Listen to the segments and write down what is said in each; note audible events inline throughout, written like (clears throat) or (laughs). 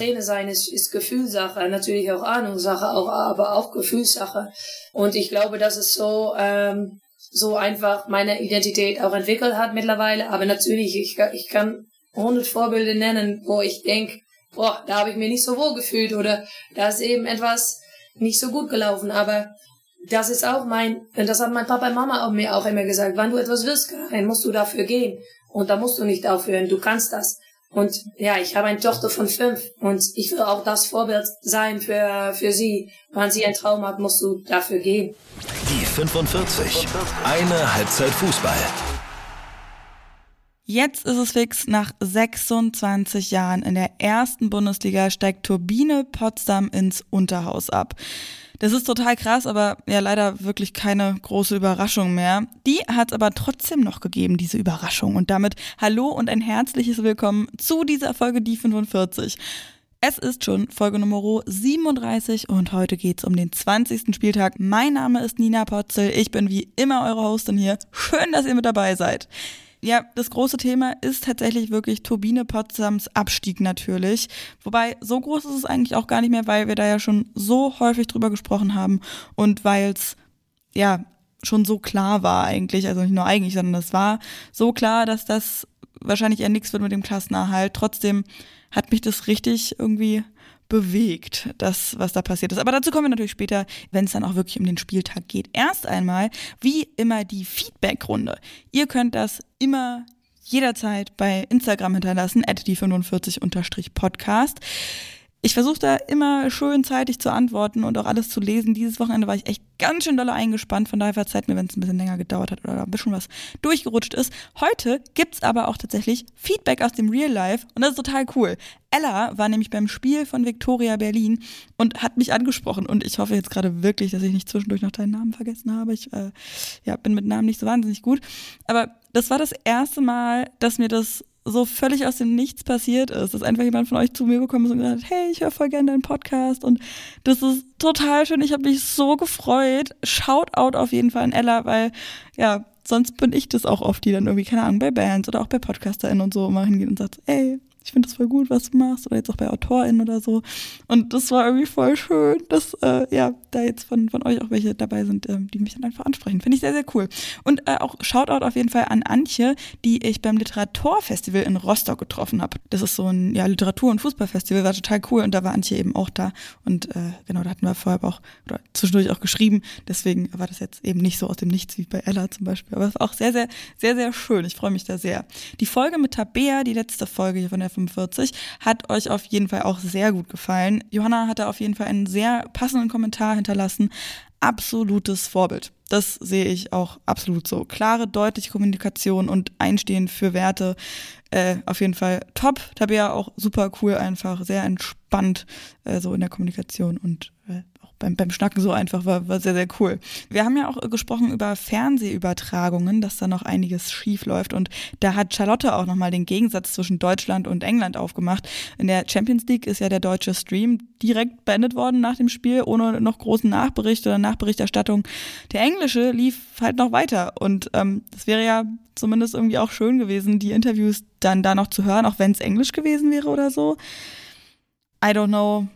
Trainer sein ist, ist Gefühlssache, natürlich auch Ahnungssache, auch, aber auch Gefühlssache. Und ich glaube, dass es so, ähm, so einfach meine Identität auch entwickelt hat mittlerweile. Aber natürlich, ich, ich kann hundert Vorbilder nennen, wo ich denke, boah, da habe ich mir nicht so wohl gefühlt oder da ist eben etwas nicht so gut gelaufen. Aber das ist auch mein, das hat mein Papa und Mama auch mir auch immer gesagt, wenn du etwas willst, dann musst du dafür gehen. Und da musst du nicht aufhören, du kannst das. Und ja, ich habe eine Tochter von fünf und ich will auch das Vorbild sein für, für sie. Wenn sie einen Traum hat, musst du dafür gehen. Die 45. Eine Halbzeit Fußball. Jetzt ist es fix, nach 26 Jahren in der ersten Bundesliga steigt Turbine Potsdam ins Unterhaus ab. Das ist total krass, aber ja leider wirklich keine große Überraschung mehr. Die hat es aber trotzdem noch gegeben, diese Überraschung. Und damit hallo und ein herzliches Willkommen zu dieser Folge Die 45. Es ist schon Folge Nummer 37 und heute geht's um den 20. Spieltag. Mein Name ist Nina Potzel. Ich bin wie immer eure Hostin hier. Schön, dass ihr mit dabei seid. Ja, das große Thema ist tatsächlich wirklich Turbine Potsdams Abstieg natürlich. Wobei, so groß ist es eigentlich auch gar nicht mehr, weil wir da ja schon so häufig drüber gesprochen haben und weil es, ja, schon so klar war eigentlich, also nicht nur eigentlich, sondern es war so klar, dass das wahrscheinlich eher nichts wird mit dem Klassenerhalt. Trotzdem hat mich das richtig irgendwie bewegt, das, was da passiert ist. Aber dazu kommen wir natürlich später, wenn es dann auch wirklich um den Spieltag geht. Erst einmal, wie immer, die Feedback-Runde. Ihr könnt das immer jederzeit bei Instagram hinterlassen, at die 45-podcast. Ich versuche da immer schön zeitig zu antworten und auch alles zu lesen. Dieses Wochenende war ich echt ganz schön doll eingespannt. Von daher verzeiht mir, wenn es ein bisschen länger gedauert hat oder ein bisschen was durchgerutscht ist. Heute gibt's aber auch tatsächlich Feedback aus dem Real Life und das ist total cool. Ella war nämlich beim Spiel von Victoria Berlin und hat mich angesprochen. Und ich hoffe jetzt gerade wirklich, dass ich nicht zwischendurch noch deinen Namen vergessen habe. Ich äh, ja, bin mit Namen nicht so wahnsinnig gut. Aber das war das erste Mal, dass mir das so völlig aus dem Nichts passiert ist, dass einfach jemand von euch zu mir gekommen ist und gesagt hat, hey, ich höre voll gerne deinen Podcast und das ist total schön, ich habe mich so gefreut. Shoutout auf jeden Fall an Ella, weil ja, sonst bin ich das auch oft, die dann irgendwie, keine Ahnung, bei Bands oder auch bei PodcasterInnen und so immer hingehen und sagt, ey, ich finde das voll gut, was du machst, oder jetzt auch bei AutorInnen oder so. Und das war irgendwie voll schön, dass äh, ja da jetzt von, von euch auch welche dabei sind, äh, die mich dann einfach ansprechen. Finde ich sehr, sehr cool. Und äh, auch Shoutout auf jeden Fall an Antje, die ich beim Literaturfestival in Rostock getroffen habe. Das ist so ein ja, Literatur- und Fußballfestival, war total cool und da war Antje eben auch da. Und äh, genau, da hatten wir vorher auch oder zwischendurch auch geschrieben. Deswegen war das jetzt eben nicht so aus dem Nichts wie bei Ella zum Beispiel. Aber es war auch sehr, sehr, sehr, sehr schön. Ich freue mich da sehr. Die Folge mit Tabea, die letzte Folge hier von der 45 hat euch auf jeden Fall auch sehr gut gefallen. Johanna hatte auf jeden Fall einen sehr passenden Kommentar hinterlassen. Absolutes Vorbild. Das sehe ich auch absolut so. Klare, deutliche Kommunikation und Einstehen für Werte. Äh, auf jeden Fall top. Tabea auch super cool einfach. Sehr entspannt äh, so in der Kommunikation und beim, beim Schnacken so einfach war, war sehr, sehr cool. Wir haben ja auch gesprochen über Fernsehübertragungen, dass da noch einiges schief läuft und da hat Charlotte auch nochmal den Gegensatz zwischen Deutschland und England aufgemacht. In der Champions League ist ja der deutsche Stream direkt beendet worden nach dem Spiel, ohne noch großen Nachbericht oder Nachberichterstattung. Der englische lief halt noch weiter und ähm, das wäre ja zumindest irgendwie auch schön gewesen, die Interviews dann da noch zu hören, auch wenn es Englisch gewesen wäre oder so. I don't know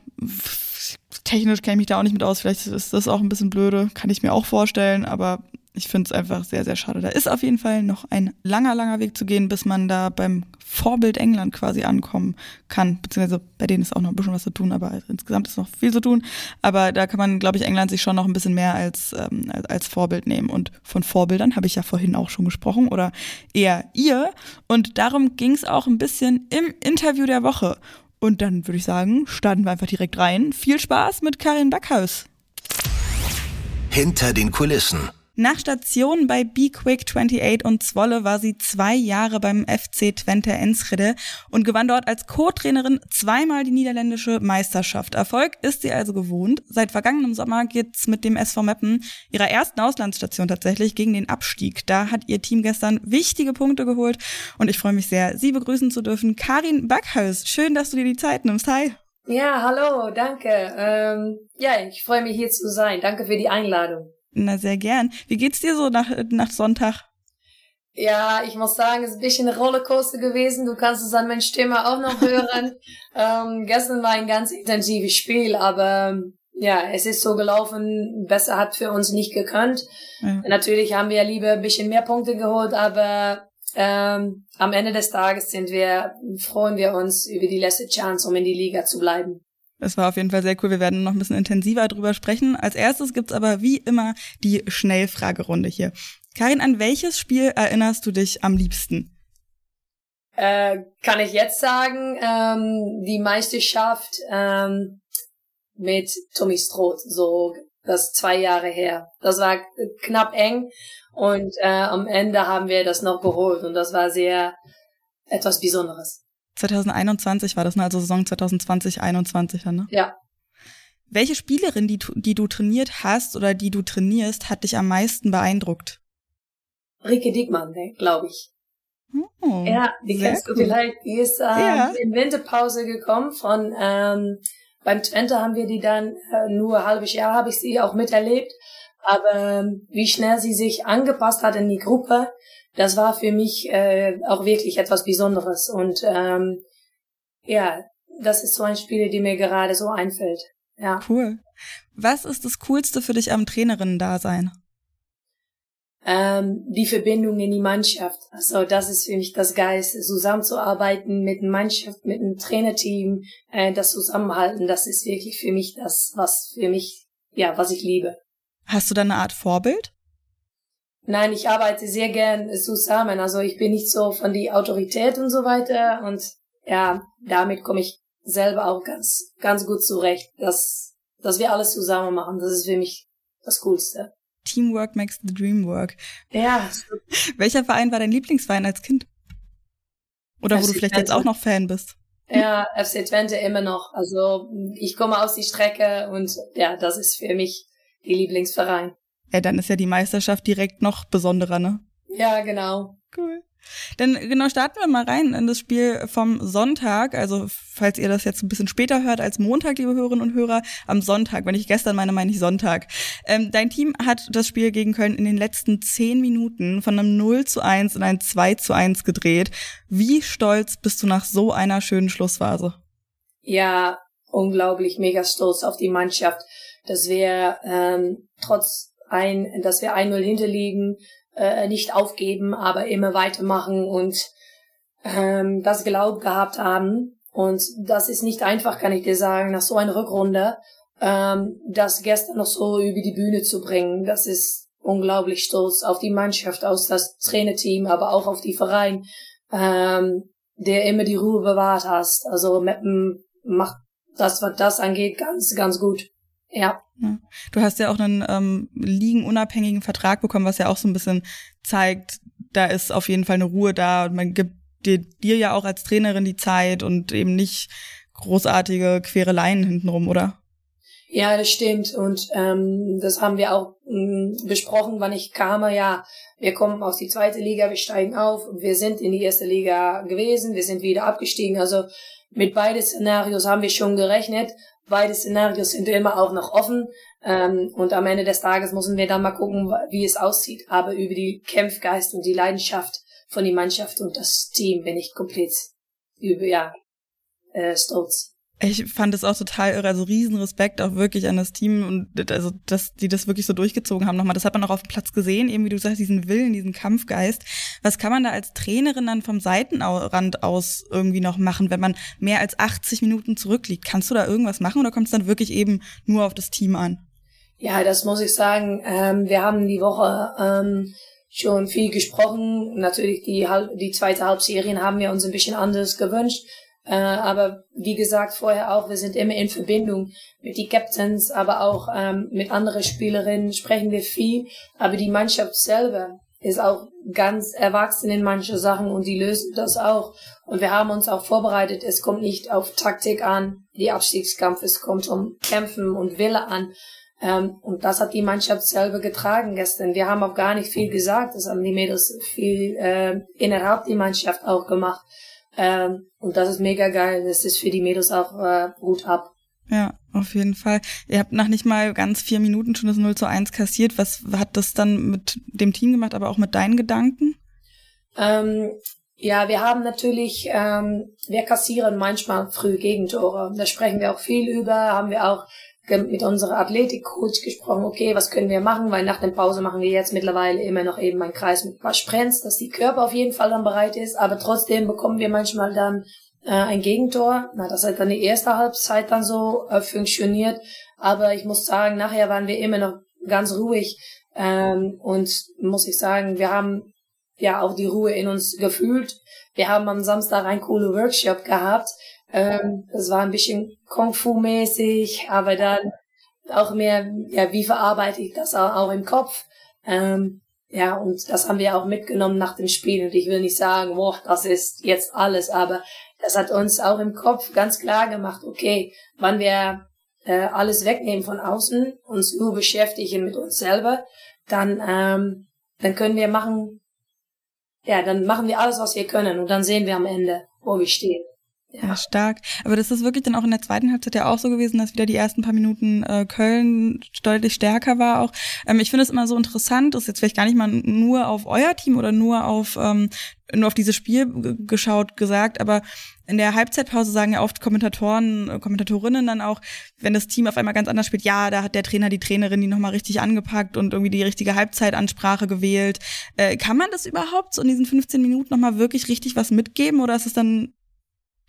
technisch kenne ich mich da auch nicht mit aus. Vielleicht ist das auch ein bisschen blöde, kann ich mir auch vorstellen, aber ich finde es einfach sehr, sehr schade. Da ist auf jeden Fall noch ein langer, langer Weg zu gehen, bis man da beim Vorbild England quasi ankommen kann. Beziehungsweise bei denen ist auch noch ein bisschen was zu tun, aber insgesamt ist noch viel zu tun. Aber da kann man, glaube ich, England sich schon noch ein bisschen mehr als, ähm, als, als Vorbild nehmen. Und von Vorbildern habe ich ja vorhin auch schon gesprochen oder eher ihr. Und darum ging es auch ein bisschen im Interview der Woche. Und dann würde ich sagen, starten wir einfach direkt rein. Viel Spaß mit Karin Backhaus. Hinter den Kulissen. Nach Station bei Be Quick 28 und Zwolle war sie zwei Jahre beim FC Twente Enschede und gewann dort als Co-Trainerin zweimal die niederländische Meisterschaft. Erfolg ist sie also gewohnt. Seit vergangenem Sommer geht's mit dem SV Meppen, ihrer ersten Auslandsstation tatsächlich, gegen den Abstieg. Da hat ihr Team gestern wichtige Punkte geholt und ich freue mich sehr, Sie begrüßen zu dürfen. Karin Backhaus, schön, dass du dir die Zeit nimmst. Hi. Ja, hallo, danke. Ähm, ja, ich freue mich hier zu sein. Danke für die Einladung. Na, sehr gern. Wie geht's dir so nach, nach Sonntag? Ja, ich muss sagen, es ist ein bisschen eine Rollercoaster gewesen. Du kannst es an meiner Stimme auch noch hören. (laughs) ähm, gestern war ein ganz intensives Spiel, aber ja, es ist so gelaufen. Besser hat für uns nicht gekonnt. Ja. Natürlich haben wir lieber ein bisschen mehr Punkte geholt, aber ähm, am Ende des Tages sind wir, freuen wir uns über die letzte Chance, um in die Liga zu bleiben. Es war auf jeden Fall sehr cool. Wir werden noch ein bisschen intensiver drüber sprechen. Als erstes gibt's aber wie immer die Schnellfragerunde hier. Karin, an welches Spiel erinnerst du dich am liebsten? Äh, kann ich jetzt sagen, ähm, die Meisterschaft ähm, mit Tommy Stroth, so das zwei Jahre her. Das war knapp eng und äh, am Ende haben wir das noch geholt und das war sehr etwas Besonderes. 2021 war das, ne? also Saison 2020, 21 dann, ne? Ja. Welche Spielerin, die, die du trainiert hast oder die du trainierst, hat dich am meisten beeindruckt? Rike Diekmann, ne, glaube ich. Oh, ja, die kennst cool. du vielleicht. Die ist ähm, ja. in Winterpause gekommen von ähm, beim Twente haben wir die dann äh, nur ein halbes Jahr habe ich sie auch miterlebt. Aber ähm, wie schnell sie sich angepasst hat in die Gruppe, das war für mich äh, auch wirklich etwas Besonderes. Und ähm, ja, das ist so ein Spiel, die mir gerade so einfällt. Ja. Cool. Was ist das Coolste für dich am Trainerinnen-Dasein? Ähm, die Verbindung in die Mannschaft. Also das ist für mich das Geist, zusammenzuarbeiten mit einer Mannschaft, mit einem Trainerteam, äh, das Zusammenhalten, das ist wirklich für mich das, was für mich, ja, was ich liebe. Hast du da eine Art Vorbild? Nein, ich arbeite sehr gern zusammen. Also ich bin nicht so von die Autorität und so weiter. Und ja, damit komme ich selber auch ganz, ganz gut zurecht, dass, dass wir alles zusammen machen. Das ist für mich das Coolste. Teamwork makes the dream work. Ja. (laughs) Welcher Verein war dein Lieblingsverein als Kind? Oder wo du vielleicht jetzt auch noch Fan bist? Ja, FC Twente immer noch. Also ich komme aus die Strecke und ja, das ist für mich die Lieblingsverein. Ja, dann ist ja die Meisterschaft direkt noch besonderer, ne? Ja, genau. Cool. Dann genau starten wir mal rein in das Spiel vom Sonntag. Also falls ihr das jetzt ein bisschen später hört als Montag, liebe Hörerinnen und Hörer, am Sonntag. Wenn ich gestern meine, meine ich Sonntag. Ähm, dein Team hat das Spiel gegen Köln in den letzten zehn Minuten von einem 0 zu 1 in ein 2 zu 1 gedreht. Wie stolz bist du nach so einer schönen Schlussphase? Ja, unglaublich mega stolz auf die Mannschaft, dass wir ähm, trotz ein, dass wir 1-0 hinterliegen, äh, nicht aufgeben, aber immer weitermachen und ähm, das Glaub gehabt haben. Und das ist nicht einfach, kann ich dir sagen, nach so einer Rückrunde, ähm, das gestern noch so über die Bühne zu bringen. Das ist unglaublich stolz auf die Mannschaft, aus das Trainerteam, aber auch auf die Verein, ähm, der immer die Ruhe bewahrt hast. Also Meppen macht das, was das angeht, ganz, ganz gut. Ja. Du hast ja auch einen ähm, liegenunabhängigen Vertrag bekommen, was ja auch so ein bisschen zeigt, da ist auf jeden Fall eine Ruhe da und man gibt dir, dir ja auch als Trainerin die Zeit und eben nicht großartige Quereleien hintenrum, oder? Ja, das stimmt. Und ähm, das haben wir auch ähm, besprochen, wann ich kam. Ja, wir kommen aus die zweite Liga, wir steigen auf. Wir sind in die erste Liga gewesen, wir sind wieder abgestiegen. Also mit beiden Szenarios haben wir schon gerechnet. Beide Szenarios sind immer auch noch offen. Ähm, und am Ende des Tages müssen wir dann mal gucken, wie es aussieht. Aber über die Kämpfgeist und die Leidenschaft von die Mannschaft und das Team bin ich komplett über, ja, äh, stolz. Ich fand es auch total irre, also riesen Respekt auch wirklich an das Team und also, dass die das wirklich so durchgezogen haben nochmal. Das hat man auch auf dem Platz gesehen, eben wie du sagst, diesen Willen, diesen Kampfgeist. Was kann man da als Trainerin dann vom Seitenrand aus irgendwie noch machen, wenn man mehr als 80 Minuten zurückliegt? Kannst du da irgendwas machen oder kommt es dann wirklich eben nur auf das Team an? Ja, das muss ich sagen. Ähm, wir haben die Woche ähm, schon viel gesprochen. Natürlich die, die zweite Halbserien haben wir uns ein bisschen anders gewünscht. Äh, aber wie gesagt vorher auch, wir sind immer in Verbindung mit die Captains, aber auch ähm, mit anderen Spielerinnen sprechen wir viel. Aber die Mannschaft selber ist auch ganz erwachsen in manche Sachen und die lösen das auch. Und wir haben uns auch vorbereitet. Es kommt nicht auf Taktik an, die Abstiegskampf, es kommt um Kämpfen und Wille an. Ähm, und das hat die Mannschaft selber getragen gestern. Wir haben auch gar nicht viel gesagt. Das haben die Mädels viel äh, innerhalb die Mannschaft auch gemacht. Ähm, und das ist mega geil. Das ist für die Mädels auch äh, gut ab. Ja, auf jeden Fall. Ihr habt nach nicht mal ganz vier Minuten schon das 0 zu 1 kassiert. Was hat das dann mit dem Team gemacht, aber auch mit deinen Gedanken? Ähm, ja, wir haben natürlich, ähm, wir kassieren manchmal früh Gegentore. Da sprechen wir auch viel über, haben wir auch mit unserer Athletikcoach gesprochen, okay, was können wir machen, weil nach der Pause machen wir jetzt mittlerweile immer noch eben einen Kreis mit ein paar Sprints, dass die Körper auf jeden Fall dann bereit ist, aber trotzdem bekommen wir manchmal dann äh, ein Gegentor. Na, das hat dann die erste Halbzeit dann so äh, funktioniert, aber ich muss sagen, nachher waren wir immer noch ganz ruhig ähm, und muss ich sagen, wir haben ja auch die Ruhe in uns gefühlt. Wir haben am Samstag einen coolen Workshop gehabt. Ähm, das war ein bisschen Kung Fu mäßig, aber dann auch mehr, ja, wie verarbeite ich das auch im Kopf? Ähm, ja, und das haben wir auch mitgenommen nach dem Spiel. Und ich will nicht sagen, boah, das ist jetzt alles, aber das hat uns auch im Kopf ganz klar gemacht, okay, wann wir äh, alles wegnehmen von außen, uns nur beschäftigen mit uns selber, dann, ähm, dann können wir machen, ja, dann machen wir alles, was wir können und dann sehen wir am Ende, wo wir stehen. Ja. stark. Aber das ist wirklich dann auch in der zweiten Halbzeit ja auch so gewesen, dass wieder die ersten paar Minuten äh, Köln deutlich stärker war auch. Ähm, ich finde es immer so interessant, ist jetzt vielleicht gar nicht mal nur auf euer Team oder nur auf ähm, nur auf dieses Spiel geschaut gesagt, aber in der Halbzeitpause sagen ja oft Kommentatoren, äh, Kommentatorinnen dann auch, wenn das Team auf einmal ganz anders spielt, ja, da hat der Trainer, die Trainerin die nochmal richtig angepackt und irgendwie die richtige Halbzeitansprache gewählt. Äh, kann man das überhaupt so in diesen 15 Minuten nochmal wirklich richtig was mitgeben oder ist es dann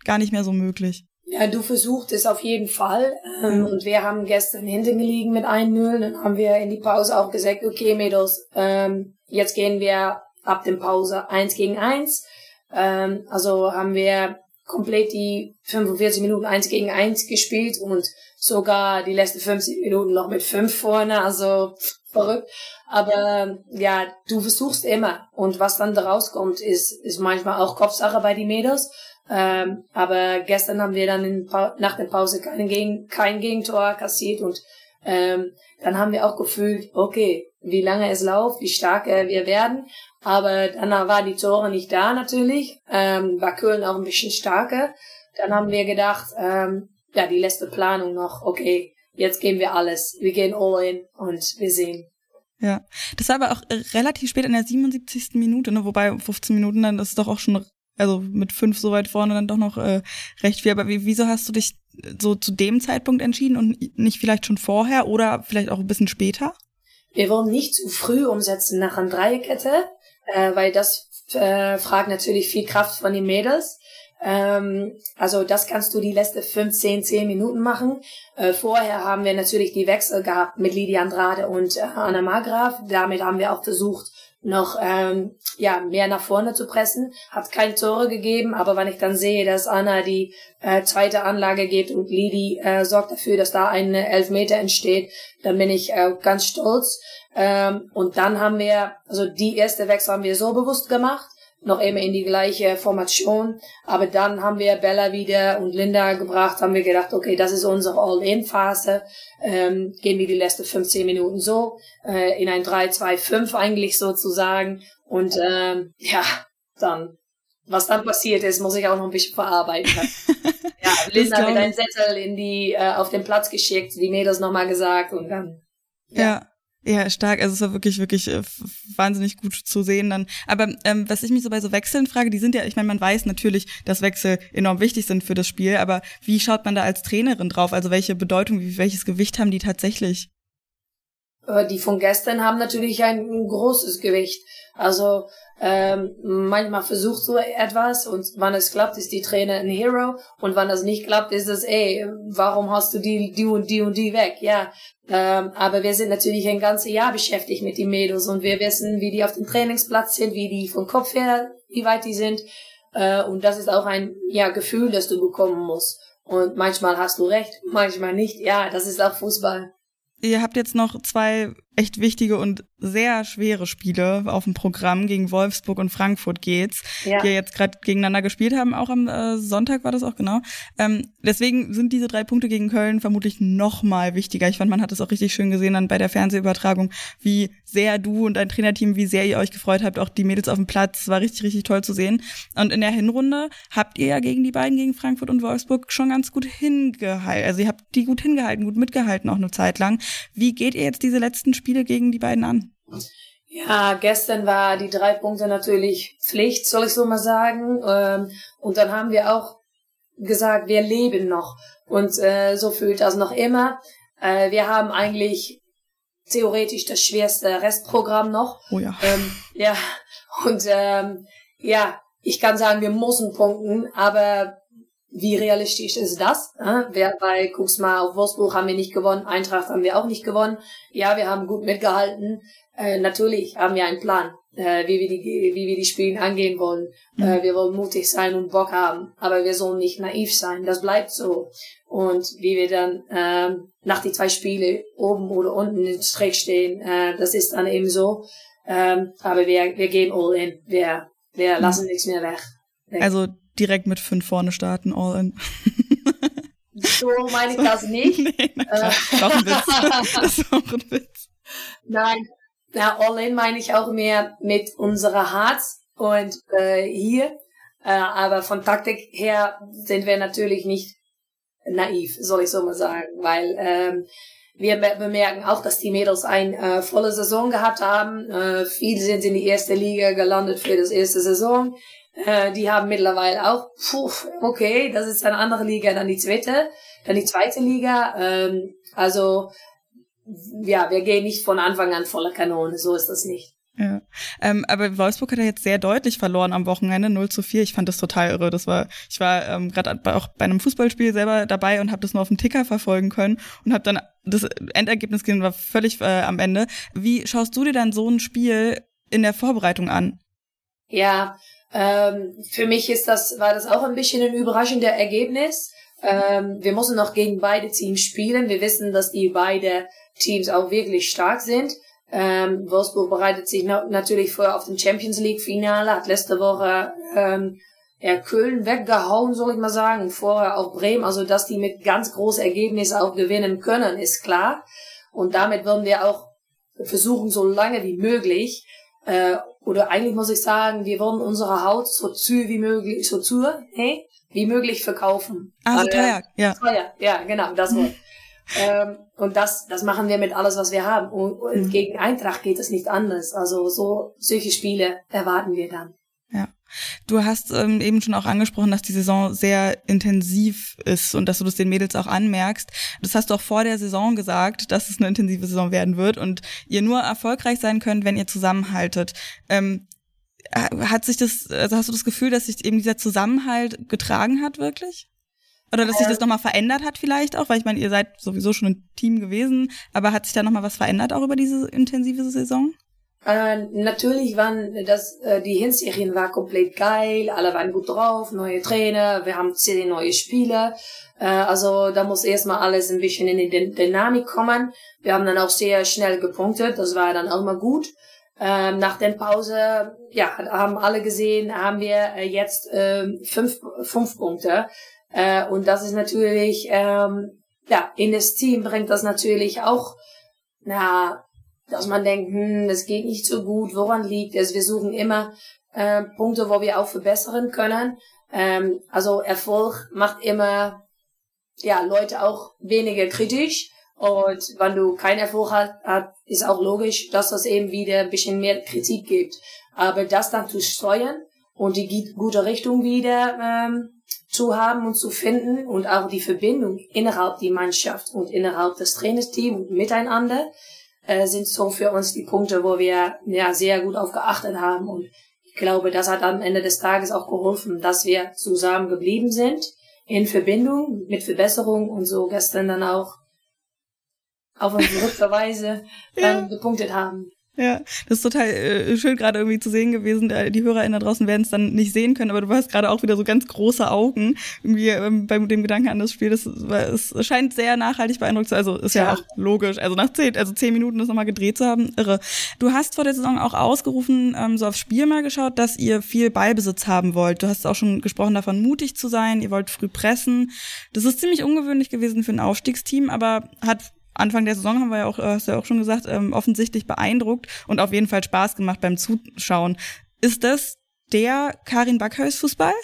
gar nicht mehr so möglich. Ja, du versuchst es auf jeden Fall. Mhm. Und wir haben gestern hinten gelegen mit 1-0. Dann haben wir in die Pause auch gesagt, okay, Mädels, ähm, jetzt gehen wir ab dem Pause 1 gegen 1. Ähm, also haben wir komplett die 45 Minuten 1 gegen 1 gespielt und sogar die letzten 50 Minuten noch mit 5 vorne. Also (laughs) verrückt. Aber ja, du versuchst immer. Und was dann daraus kommt, ist, ist manchmal auch Kopfsache bei die Mädels. Ähm, aber gestern haben wir dann nach der Pause kein, Gegen kein Gegentor kassiert und ähm, dann haben wir auch gefühlt, okay, wie lange es läuft, wie stark äh, wir werden. Aber dann war die Tore nicht da natürlich, ähm, war Köln auch ein bisschen starker. Dann haben wir gedacht, ähm, ja, die letzte Planung noch, okay, jetzt geben wir alles, wir gehen all in und wir sehen. Ja, das war aber auch relativ spät in der 77. Minute, ne? wobei 15 Minuten dann ist doch auch schon also mit fünf so weit vorne dann doch noch äh, recht viel. Aber wie, wieso hast du dich so zu dem Zeitpunkt entschieden und nicht vielleicht schon vorher oder vielleicht auch ein bisschen später? Wir wollen nicht zu früh umsetzen nach einer Dreierkette, äh, weil das äh, fragt natürlich viel Kraft von den Mädels. Ähm, also das kannst du die letzten 15, 10 Minuten machen. Äh, vorher haben wir natürlich die Wechsel gehabt mit Lydia Andrade und äh, Anna Margraf. Damit haben wir auch versucht, noch ähm, ja mehr nach vorne zu pressen. Hat keine Tore gegeben, aber wenn ich dann sehe, dass Anna die äh, zweite Anlage geht und Lidi äh, sorgt dafür, dass da ein Elfmeter entsteht, dann bin ich äh, ganz stolz. Ähm, und dann haben wir, also die erste Wechsel haben wir so bewusst gemacht, noch immer in die gleiche Formation. Aber dann haben wir Bella wieder und Linda gebracht, haben wir gedacht, okay, das ist unsere All-In-Phase. Ähm, gehen wir die letzten 15 Minuten so, äh, in ein 3-2-5 eigentlich sozusagen. Und ähm, ja, dann, was dann passiert ist, muss ich auch noch ein bisschen verarbeiten. (laughs) ja, Linda hat einen Zettel in die, äh, auf den Platz geschickt, die Mädels nochmal gesagt und dann. ja. ja. Ja, stark. Also es war wirklich, wirklich äh, wahnsinnig gut zu sehen dann. Aber ähm, was ich mich so bei so Wechseln frage, die sind ja, ich meine, man weiß natürlich, dass Wechsel enorm wichtig sind für das Spiel, aber wie schaut man da als Trainerin drauf? Also welche Bedeutung, welches Gewicht haben die tatsächlich? Äh, die von gestern haben natürlich ein großes Gewicht. Also ähm, manchmal versucht so etwas und wann es klappt, ist die Trainer ein Hero und wann das nicht klappt, ist es, ey, warum hast du die, die und die und die weg? Ja, ähm, aber wir sind natürlich ein ganzes Jahr beschäftigt mit den Mädels und wir wissen, wie die auf dem Trainingsplatz sind, wie die vom Kopf her, wie weit die sind. Äh, und das ist auch ein ja, Gefühl, das du bekommen musst. Und manchmal hast du recht, manchmal nicht. Ja, das ist auch Fußball. Ihr habt jetzt noch zwei echt wichtige und sehr schwere Spiele auf dem Programm. Gegen Wolfsburg und Frankfurt geht's, ja. die ja jetzt gerade gegeneinander gespielt haben. Auch am äh, Sonntag war das auch genau. Ähm, deswegen sind diese drei Punkte gegen Köln vermutlich noch mal wichtiger. Ich fand, man hat es auch richtig schön gesehen dann bei der Fernsehübertragung, wie sehr du und dein Trainerteam, wie sehr ihr euch gefreut habt, auch die Mädels auf dem Platz. War richtig, richtig toll zu sehen. Und in der Hinrunde habt ihr ja gegen die beiden, gegen Frankfurt und Wolfsburg, schon ganz gut hingehalten. Also ihr habt die gut hingehalten, gut mitgehalten auch eine Zeit lang. Wie geht ihr jetzt diese letzten Spiele gegen die beiden an? Ja, gestern war die drei Punkte natürlich Pflicht, soll ich so mal sagen. Ähm, und dann haben wir auch gesagt, wir leben noch. Und äh, so fühlt das noch immer. Äh, wir haben eigentlich theoretisch das schwerste Restprogramm noch. Oh ja. Ähm, ja, und ähm, ja, ich kann sagen, wir müssen punkten, aber wie realistisch ist das? Wer, weil, guck's mal, auf Wolfsburg haben wir nicht gewonnen, Eintracht haben wir auch nicht gewonnen. Ja, wir haben gut mitgehalten. Äh, natürlich haben wir einen Plan, äh, wie wir die, wie wir die Spiele angehen wollen. Mhm. Äh, wir wollen mutig sein und Bock haben, aber wir sollen nicht naiv sein. Das bleibt so. Und wie wir dann ähm, nach die zwei Spiele oben oder unten im Streck stehen, äh, das ist dann eben so. Ähm, aber wir, wir gehen all in. Wir, wir mhm. lassen nichts mehr weg. weg. Also direkt mit fünf vorne starten, all in. (laughs) so meine ich das nicht. (laughs) nee, na klar. Äh. Doch ein Witz. (laughs) das ist auch ein Witz. Nein, na, all in meine ich auch mehr mit unserer Herz und äh, hier. Äh, aber von Taktik her sind wir natürlich nicht naiv, soll ich so mal sagen, weil ähm, wir bemerken auch, dass die Mädels eine äh, volle Saison gehabt haben. Äh, viele sind in die erste Liga gelandet für das erste Saison. Äh, die haben mittlerweile auch, puh, okay, das ist eine andere Liga, dann die zweite, dann die zweite Liga. Ähm, also ja, wir gehen nicht von Anfang an voller Kanone, so ist das nicht. Ja. Ähm, aber Wolfsburg hat ja jetzt sehr deutlich verloren am Wochenende, 0 zu 4. Ich fand das total irre. Das war, ich war ähm, gerade auch bei einem Fußballspiel selber dabei und habe das nur auf dem Ticker verfolgen können und habe dann das Endergebnis gesehen, war völlig äh, am Ende. Wie schaust du dir dann so ein Spiel in der Vorbereitung an? Ja, ähm, für mich ist das, war das auch ein bisschen ein überraschender Ergebnis. Ähm, wir müssen noch gegen beide Teams spielen. Wir wissen, dass die beide Teams auch wirklich stark sind. Ähm, Wolfsburg bereitet sich na natürlich vor auf den Champions League Finale, hat letzte Woche ähm, ja, Köln weggehauen, soll ich mal sagen, vorher auch Bremen. Also, dass die mit ganz großen Ergebnissen auch gewinnen können, ist klar. Und damit werden wir auch versuchen, so lange wie möglich, äh, oder eigentlich muss ich sagen, wir wollen unsere Haut so zu wie möglich, so zu, hey, wie möglich verkaufen. Ah, so teuer, ja. Teuer, ja, genau, das Wort. ähm, und das, das machen wir mit alles, was wir haben. Und, und mhm. gegen Eintracht geht es nicht anders. Also so solche Spiele erwarten wir dann. Du hast ähm, eben schon auch angesprochen, dass die Saison sehr intensiv ist und dass du das den Mädels auch anmerkst. Das hast du auch vor der Saison gesagt, dass es eine intensive Saison werden wird und ihr nur erfolgreich sein könnt, wenn ihr zusammenhaltet. Ähm, hat sich das, also hast du das Gefühl, dass sich eben dieser Zusammenhalt getragen hat wirklich? Oder dass sich das nochmal verändert hat vielleicht auch, weil ich meine, ihr seid sowieso schon ein Team gewesen, aber hat sich da nochmal was verändert auch über diese intensive Saison? Äh, natürlich waren das, äh, die Hinserien war komplett geil, alle waren gut drauf, neue Trainer, wir haben zehn neue Spieler, äh, also da muss erstmal alles ein bisschen in die Dynamik kommen. Wir haben dann auch sehr schnell gepunktet, das war dann auch mal gut. Ähm, nach der Pause, ja, haben alle gesehen, haben wir äh, jetzt äh, fünf, fünf Punkte. Äh, und das ist natürlich, ähm, ja, in das Team bringt das natürlich auch, na, dass man denkt, hm, das geht nicht so gut, woran liegt es? Wir suchen immer äh, Punkte, wo wir auch verbessern können. Ähm, also Erfolg macht immer, ja, Leute auch weniger kritisch. Und wenn du keinen Erfolg hast, ist auch logisch, dass das eben wieder ein bisschen mehr Kritik gibt. Aber das dann zu steuern und die gute Richtung wieder ähm, zu haben und zu finden und auch die Verbindung innerhalb die Mannschaft und innerhalb des Trainerteams und miteinander äh, sind so für uns die Punkte, wo wir ja sehr gut auf geachtet haben und ich glaube, das hat am Ende des Tages auch geholfen, dass wir zusammen geblieben sind in Verbindung mit Verbesserung und so gestern dann auch auf eine verrückte (laughs) Weise dann ja. gepunktet haben. Ja, das ist total äh, schön gerade irgendwie zu sehen gewesen. Die HörerInnen da draußen werden es dann nicht sehen können, aber du hast gerade auch wieder so ganz große Augen irgendwie ähm, bei dem Gedanken an das Spiel. Das, es scheint sehr nachhaltig beeindruckt zu sein. Also ist ja. ja, auch logisch. Also nach zehn, also zehn Minuten das nochmal gedreht zu haben, irre. Du hast vor der Saison auch ausgerufen, ähm, so aufs Spiel mal geschaut, dass ihr viel Ballbesitz haben wollt. Du hast auch schon gesprochen davon, mutig zu sein. Ihr wollt früh pressen. Das ist ziemlich ungewöhnlich gewesen für ein Aufstiegsteam, aber hat Anfang der Saison haben wir ja auch, äh, hast du ja auch schon gesagt, ähm, offensichtlich beeindruckt und auf jeden Fall Spaß gemacht beim Zuschauen. Ist das der Karin Backhaus Fußball?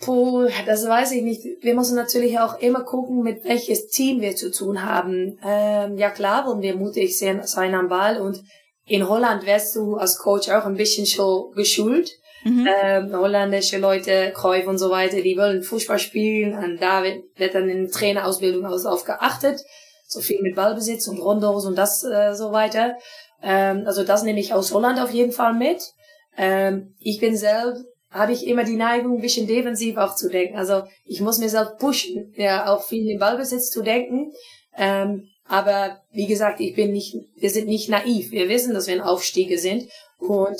Puh, das weiß ich nicht. Wir müssen natürlich auch immer gucken, mit welches Team wir zu tun haben. Ähm, ja klar, wollen wir mutig sein am Ball und in Holland wirst du als Coach auch ein bisschen schon geschult. Mhm. Ähm, holländische Leute, Cruyff und so weiter, die wollen Fußball spielen und da wird, wird dann in Trainerausbildung darauf geachtet. So viel mit Ballbesitz und Rondos und das äh, so weiter. Ähm, also das nehme ich aus Holland auf jeden Fall mit. Ähm, ich bin selbst, habe ich immer die Neigung, ein bisschen defensiv auch zu denken. Also ich muss mir selbst pushen, ja, auch viel im Ballbesitz zu denken. Ähm, aber wie gesagt, ich bin nicht, wir sind nicht naiv. Wir wissen, dass wir in Aufstiege sind. Und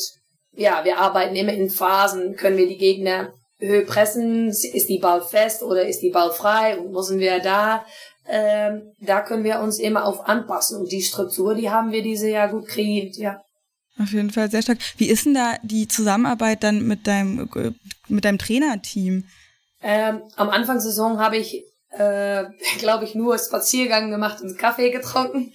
ja, wir arbeiten immer in Phasen. Können wir die Gegner höher pressen? Ist die Ball fest oder ist die Ball frei? Und müssen wir da, ähm, da können wir uns immer auf anpassen. Und die Struktur, die haben wir diese Jahr gut kreiert, ja. Auf jeden Fall sehr stark. Wie ist denn da die Zusammenarbeit dann mit deinem, mit deinem Trainerteam? Ähm, am Anfang der Saison habe ich äh, (laughs) glaube ich, nur Spaziergang gemacht und Kaffee getrunken.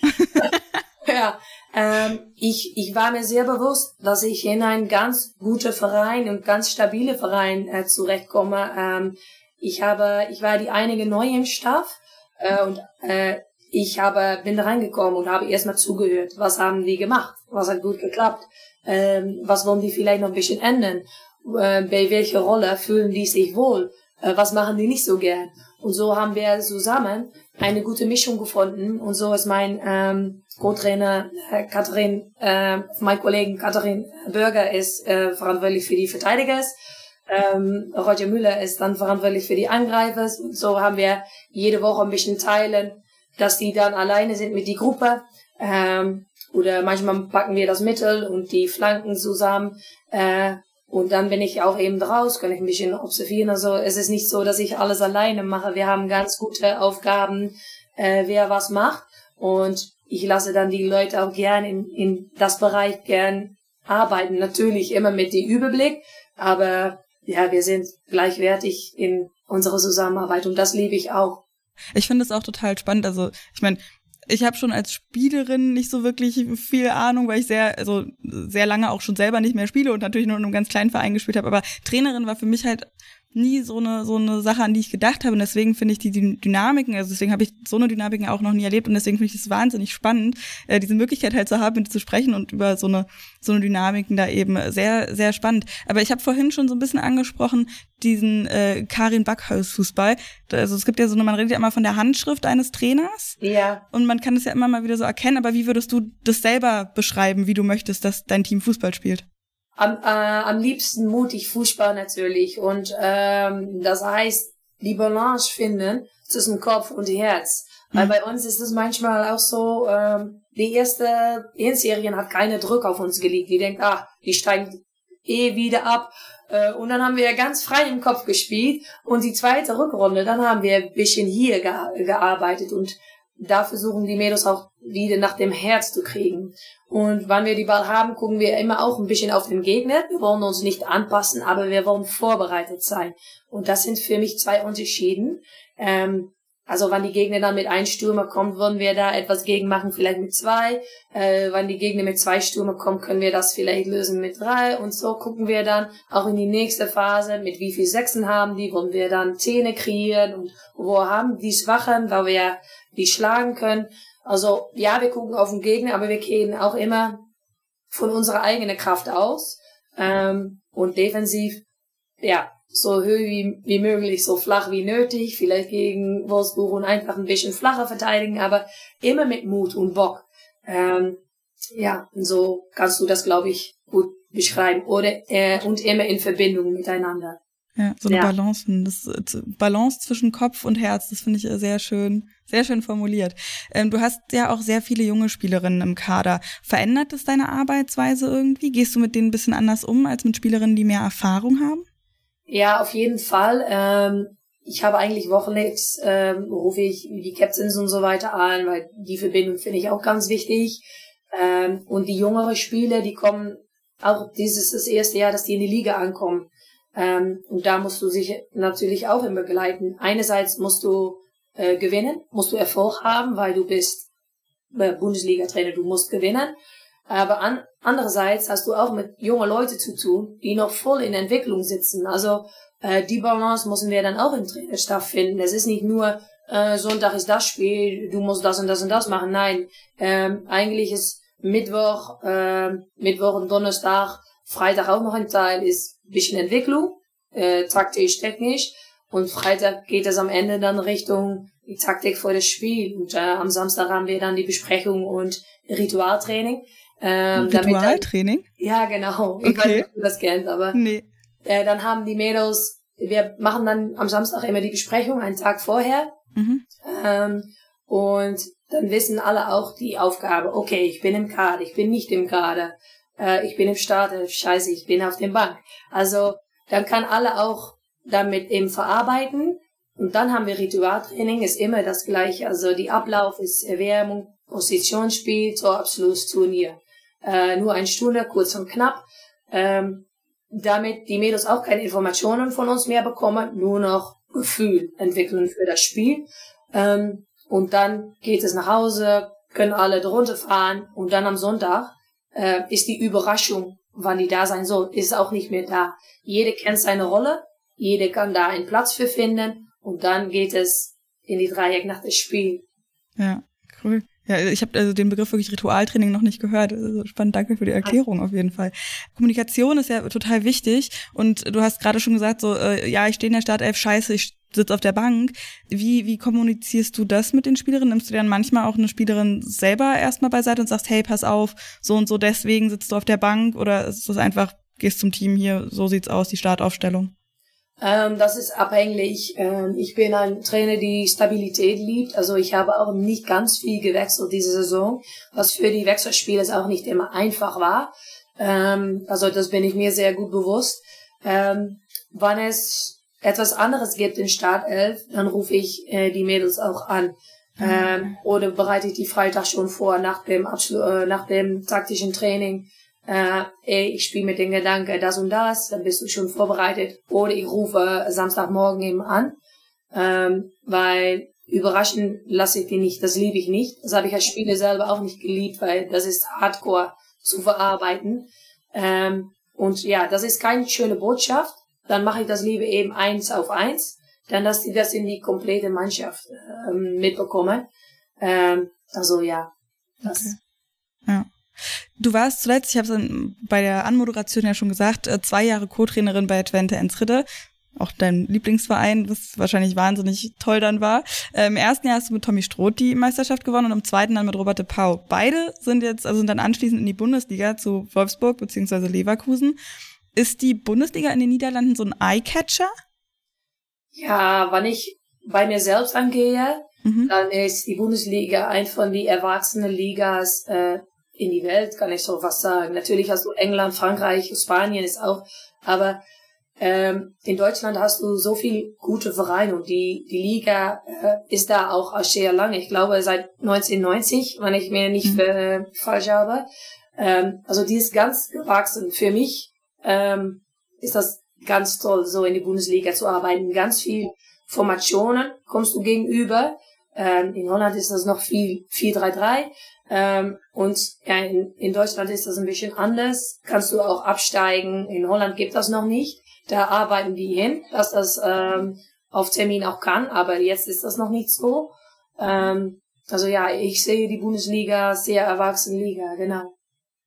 (laughs) ja, ähm, ich, ich war mir sehr bewusst, dass ich in einen ganz guten Verein und ganz stabile Verein äh, zurechtkomme. Ähm, ich habe, ich war die einige neu im Staff äh, und äh, ich habe, bin da reingekommen und habe erstmal zugehört. Was haben die gemacht? Was hat gut geklappt? Ähm, was wollen die vielleicht noch ein bisschen ändern? Äh, bei welcher Rolle fühlen die sich wohl? Äh, was machen die nicht so gern? Und so haben wir zusammen eine gute Mischung gefunden. Und so ist mein ähm, Co-Trainer äh, Katharin, äh, mein Kollegen Katharin Bürger ist äh, verantwortlich für die Verteidigers. Ähm, Roger Müller ist dann verantwortlich für die Angreifer. So haben wir jede Woche ein bisschen teilen, dass die dann alleine sind mit die Gruppe. Ähm, oder manchmal packen wir das Mittel und die Flanken zusammen. Äh, und dann bin ich auch eben draus, kann ich ein bisschen observieren. Also es ist nicht so, dass ich alles alleine mache. Wir haben ganz gute Aufgaben, äh, wer was macht. Und ich lasse dann die Leute auch gern in, in das Bereich gern arbeiten. Natürlich immer mit dem Überblick, aber ja, wir sind gleichwertig in unserer Zusammenarbeit und das liebe ich auch. Ich finde es auch total spannend. Also ich meine, ich habe schon als Spielerin nicht so wirklich viel Ahnung, weil ich sehr, also sehr lange auch schon selber nicht mehr spiele und natürlich nur in einem ganz kleinen Verein gespielt habe. Aber Trainerin war für mich halt nie so eine so eine Sache, an die ich gedacht habe. Und deswegen finde ich die Dynamiken, also deswegen habe ich so eine Dynamiken auch noch nie erlebt und deswegen finde ich es wahnsinnig spannend, äh, diese Möglichkeit halt zu haben, mit zu sprechen und über so eine so eine Dynamiken da eben sehr sehr spannend. Aber ich habe vorhin schon so ein bisschen angesprochen diesen äh, Karin Backhaus Fußball. Also es gibt ja so eine, man redet ja immer von der Handschrift eines Trainers. Ja. Und man kann es ja immer mal wieder so erkennen. Aber wie würdest du das selber beschreiben, wie du möchtest, dass dein Team Fußball spielt? Am, äh, am liebsten mutig Fußball natürlich. Und ähm, das heißt, die Balance finden zwischen Kopf und Herz. Mhm. Weil bei uns ist es manchmal auch so, ähm, die erste Hinserien hat keine Druck auf uns gelegt. Die denkt, ah, die steigen eh wieder ab. Äh, und dann haben wir ganz frei im Kopf gespielt. Und die zweite Rückrunde, dann haben wir ein bisschen hier ge gearbeitet. Und da versuchen die Mädels auch wieder nach dem Herz zu kriegen. Und wann wir die Ball haben, gucken wir immer auch ein bisschen auf den Gegner. Wir wollen uns nicht anpassen, aber wir wollen vorbereitet sein. Und das sind für mich zwei Unterschieden. Ähm, also wann die Gegner dann mit einem Stürmer kommt, würden wir da etwas gegen machen, vielleicht mit zwei. Äh, wann die Gegner mit zwei Stürmer kommen, können wir das vielleicht lösen mit drei. Und so gucken wir dann auch in die nächste Phase, mit wie viel Sechsen haben die, wollen wir dann Zähne kreieren und wo haben die Schwachen, weil wir die schlagen können. Also ja, wir gucken auf den Gegner, aber wir gehen auch immer von unserer eigenen Kraft aus. Ähm, und defensiv, ja, so höher wie, wie möglich, so flach wie nötig, vielleicht gegen Wolfsburg und einfach ein bisschen flacher verteidigen, aber immer mit Mut und Bock. Ähm, ja, so kannst du das, glaube ich, gut beschreiben. Oder äh, und immer in Verbindung miteinander. Ja, so eine ja. Balance, das äh, Balance zwischen Kopf und Herz, das finde ich äh, sehr schön, sehr schön formuliert. Ähm, du hast ja auch sehr viele junge Spielerinnen im Kader. Verändert es deine Arbeitsweise irgendwie? Gehst du mit denen ein bisschen anders um als mit Spielerinnen, die mehr Erfahrung haben? Ja, auf jeden Fall. Ähm, ich habe eigentlich wochenends, ähm, rufe ich die Captains und so weiter an, weil die Verbindung finde ich auch ganz wichtig. Ähm, und die jüngere Spieler, die kommen auch dieses das erste Jahr, dass die in die Liga ankommen. Ähm, und da musst du sich natürlich auch immer begleiten. Einerseits musst du äh, gewinnen, musst du Erfolg haben, weil du bist äh, Bundesliga-Trainer, du musst gewinnen. Aber an, andererseits hast du auch mit jungen Leuten zu tun, die noch voll in Entwicklung sitzen. Also äh, die Balance müssen wir dann auch im Trainerstab finden. Es ist nicht nur äh, Sonntag ist das Spiel, du musst das und das und das machen. Nein, ähm, eigentlich ist Mittwoch, äh, Mittwoch und Donnerstag, Freitag auch noch ein Teil ist bisschen Entwicklung, äh, taktisch, technisch. Und Freitag geht es am Ende dann Richtung die Taktik vor das Spiel. Und äh, am Samstag haben wir dann die Besprechung und Ritualtraining. Ähm, Ritualtraining? Ja, genau. Ich okay. weiß nicht, ob du das kennst, aber nee. äh, dann haben die Mädels, wir machen dann am Samstag immer die Besprechung, einen Tag vorher. Mhm. Ähm, und dann wissen alle auch die Aufgabe, okay, ich bin im Kader, ich bin nicht im Kader, äh, ich bin im Starter, scheiße, ich bin auf dem Bank. Also dann kann alle auch damit eben verarbeiten. Und dann haben wir Ritualtraining, ist immer das gleiche. Also die Ablauf ist Erwärmung, Positionsspiel zur Abschlussturnier. Äh, nur eine Stunde, kurz und knapp. Ähm, damit die Mädels auch keine Informationen von uns mehr bekommen, nur noch Gefühl entwickeln für das Spiel. Ähm, und dann geht es nach Hause, können alle drunter fahren und dann am Sonntag äh, ist die Überraschung, wann die da sein soll, ist auch nicht mehr da. Jede kennt seine Rolle, jede kann da einen Platz für finden und dann geht es in die Dreieck nach dem Spiel. Ja, cool. Ja, ich habe also den Begriff wirklich Ritualtraining noch nicht gehört. Also spannend, danke für die Erklärung auf jeden Fall. Kommunikation ist ja total wichtig und du hast gerade schon gesagt, so äh, ja, ich stehe in der Startelf, scheiße, ich sitze auf der Bank. Wie, wie kommunizierst du das mit den Spielerinnen? Nimmst du dann manchmal auch eine Spielerin selber erstmal beiseite und sagst, hey, pass auf, so und so deswegen sitzt du auf der Bank oder ist das einfach, gehst zum Team hier, so sieht's aus, die Startaufstellung? Ähm, das ist abhängig. Ähm, ich bin ein Trainer, die Stabilität liebt. Also ich habe auch nicht ganz viel gewechselt diese Saison, was für die Wechselspieler auch nicht immer einfach war. Ähm, also das bin ich mir sehr gut bewusst. Ähm, wann es etwas anderes gibt in Startelf, dann rufe ich äh, die Mädels auch an. Ähm, oder bereite ich die Freitag schon vor nach dem Abschlu äh, nach dem taktischen Training äh, ich spiele mit dem Gedanke das und das, dann bist du schon vorbereitet. Oder ich rufe Samstagmorgen eben an, ähm, weil überraschen lasse ich die nicht, das liebe ich nicht. Das habe ich als Spieler selber auch nicht geliebt, weil das ist Hardcore zu verarbeiten. Ähm, und ja, das ist keine schöne Botschaft. Dann mache ich das lieber eben eins auf eins, dann dass die das in die komplette Mannschaft ähm, mitbekommen. Ähm, also ja, das. Okay. Ja. Du warst zuletzt, ich habe es bei der Anmoderation ja schon gesagt, äh, zwei Jahre Co-Trainerin bei Twente Enschede. Auch dein Lieblingsverein, was wahrscheinlich wahnsinnig toll dann war. Äh, Im ersten Jahr hast du mit Tommy Stroth die Meisterschaft gewonnen und im zweiten dann mit Robert de Pau. Beide sind jetzt, also sind dann anschließend in die Bundesliga zu Wolfsburg beziehungsweise Leverkusen. Ist die Bundesliga in den Niederlanden so ein Eye-Catcher? Ja, wenn ich bei mir selbst angehe, mhm. dann ist die Bundesliga ein von die erwachsenen Ligas äh, in die Welt, kann ich so was sagen. Natürlich hast du England, Frankreich, Spanien ist auch, aber ähm, in Deutschland hast du so viel gute Vereine und die, die Liga äh, ist da auch sehr lange. Ich glaube seit 1990, wenn ich mir nicht mhm. äh, falsch habe. Ähm, also die ist ganz gewachsen. Für mich ähm, ist das ganz toll, so in die Bundesliga zu arbeiten. Ganz viel Formationen kommst du gegenüber. Ähm, in Holland ist das noch viel 4-3-3. Ähm, und ja, in, in Deutschland ist das ein bisschen anders. Kannst du auch absteigen. In Holland gibt das noch nicht. Da arbeiten die hin, dass das ähm, auf Termin auch kann. Aber jetzt ist das noch nicht so. Ähm, also ja, ich sehe die Bundesliga sehr erwachsene Liga, genau.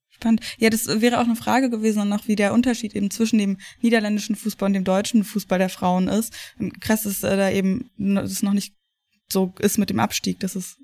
Spannend. Ja, das wäre auch eine Frage gewesen, noch wie der Unterschied eben zwischen dem niederländischen Fußball und dem deutschen Fußball der Frauen ist. Krass ist äh, da eben, dass es noch nicht so ist mit dem Abstieg, dass es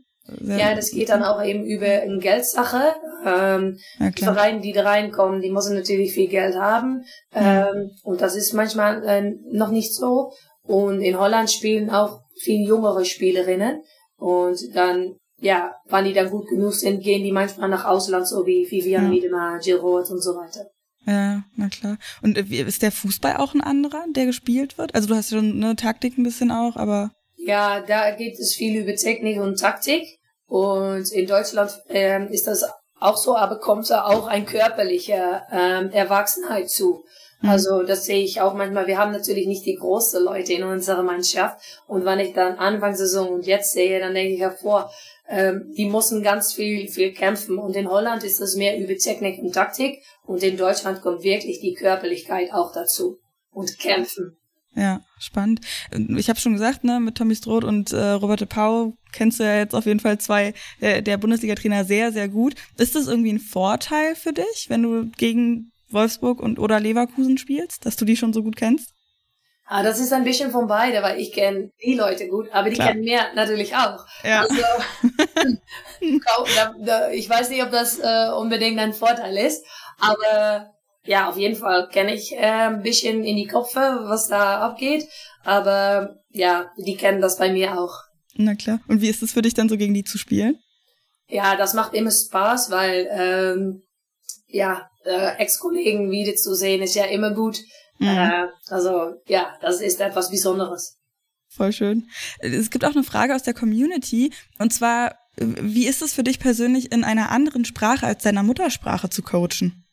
ja, das geht dann auch eben über eine Geldsache. Ähm, ja, die Vereine, die da reinkommen, die müssen natürlich viel Geld haben. Ähm, und das ist manchmal äh, noch nicht so. Und in Holland spielen auch viel jüngere Spielerinnen. Und dann, ja, wann die dann gut genug sind, gehen die manchmal nach Ausland, so wie Vivian ja. Miedema, Jill Roth und so weiter. Ja, na klar. Und äh, ist der Fußball auch ein anderer, der gespielt wird? Also du hast schon eine Taktik ein bisschen auch, aber ja, da geht es viel über Technik und Taktik. Und in Deutschland ähm, ist das auch so, aber kommt da auch ein körperlicher ähm, Erwachsenheit zu. Mhm. Also das sehe ich auch manchmal. Wir haben natürlich nicht die großen Leute in unserer Mannschaft. Und wenn ich dann Anfangssaison und jetzt sehe, dann denke ich hervor, ähm, die müssen ganz viel, viel kämpfen. Und in Holland ist das mehr über Technik und Taktik. Und in Deutschland kommt wirklich die Körperlichkeit auch dazu. Und kämpfen. Ja, spannend. Ich habe schon gesagt, ne, mit Tommy Stroth und äh, Robert Pau kennst du ja jetzt auf jeden Fall zwei äh, der Bundesliga-Trainer sehr, sehr gut. Ist das irgendwie ein Vorteil für dich, wenn du gegen Wolfsburg und oder Leverkusen spielst, dass du die schon so gut kennst? Ah, das ist ein bisschen von beide, weil ich kenne die Leute gut, aber die Klar. kennen mir natürlich auch. Ja. Also, (laughs) (laughs) ich weiß nicht, ob das äh, unbedingt ein Vorteil ist, aber ja, auf jeden Fall kenne ich äh, ein bisschen in die Köpfe, was da abgeht. Aber ja, die kennen das bei mir auch. Na klar. Und wie ist es für dich dann so gegen die zu spielen? Ja, das macht immer Spaß, weil ähm, ja, äh, Ex-Kollegen wiederzusehen ist ja immer gut. Mhm. Äh, also ja, das ist etwas Besonderes. Voll schön. Es gibt auch eine Frage aus der Community und zwar, wie ist es für dich persönlich in einer anderen Sprache als deiner Muttersprache zu coachen?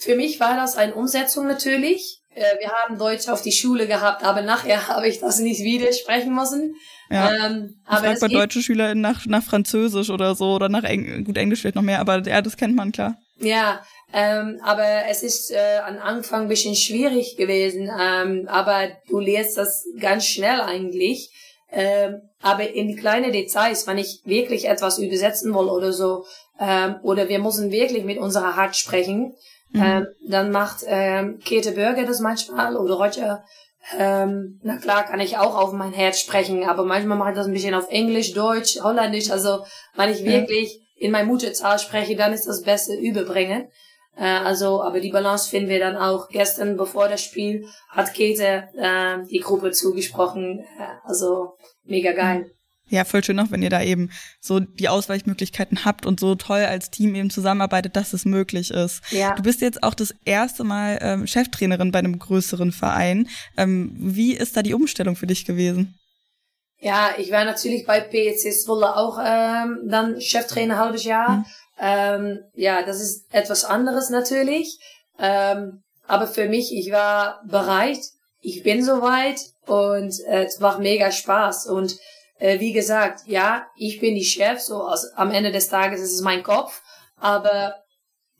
Für mich war das eine Umsetzung natürlich. Äh, wir haben Deutsch auf die Schule gehabt, aber nachher (laughs) habe ich das nicht wieder sprechen müssen. Ja. Ähm, aber bei deutschen Schülern nach, nach Französisch oder so oder nach Eng gut Englisch vielleicht noch mehr, aber ja, das kennt man klar. Ja, ähm, aber es ist äh, am Anfang ein bisschen schwierig gewesen, ähm, aber du lernst das ganz schnell eigentlich. Ähm, aber in die kleinen Details, wenn ich wirklich etwas übersetzen will oder so, ähm, oder wir müssen wirklich mit unserer Hart sprechen, Mhm. Ähm, dann macht ähm, Käthe Bürger das manchmal oder Roger. Ähm, na klar kann ich auch auf mein Herz sprechen, aber manchmal mache ich das ein bisschen auf Englisch, Deutsch, Holländisch. Also wenn ich wirklich in mein Mutterzahl spreche, dann ist das Beste überbringen. Äh, also, aber die Balance finden wir dann auch. Gestern, bevor das Spiel, hat Käthe äh, die Gruppe zugesprochen. Äh, also mega geil. Mhm. Ja, voll schön auch, wenn ihr da eben so die Ausweichmöglichkeiten habt und so toll als Team eben zusammenarbeitet, dass es möglich ist. Ja. Du bist jetzt auch das erste Mal ähm, Cheftrainerin bei einem größeren Verein. Ähm, wie ist da die Umstellung für dich gewesen? Ja, ich war natürlich bei PEC Zwolle auch ähm, dann Cheftrainer halbes Jahr. Ähm, ja, das ist etwas anderes natürlich. Ähm, aber für mich, ich war bereit, ich bin soweit und äh, es macht mega Spaß und äh, wie gesagt, ja, ich bin die Chef, so also am Ende des Tages ist es mein Kopf, aber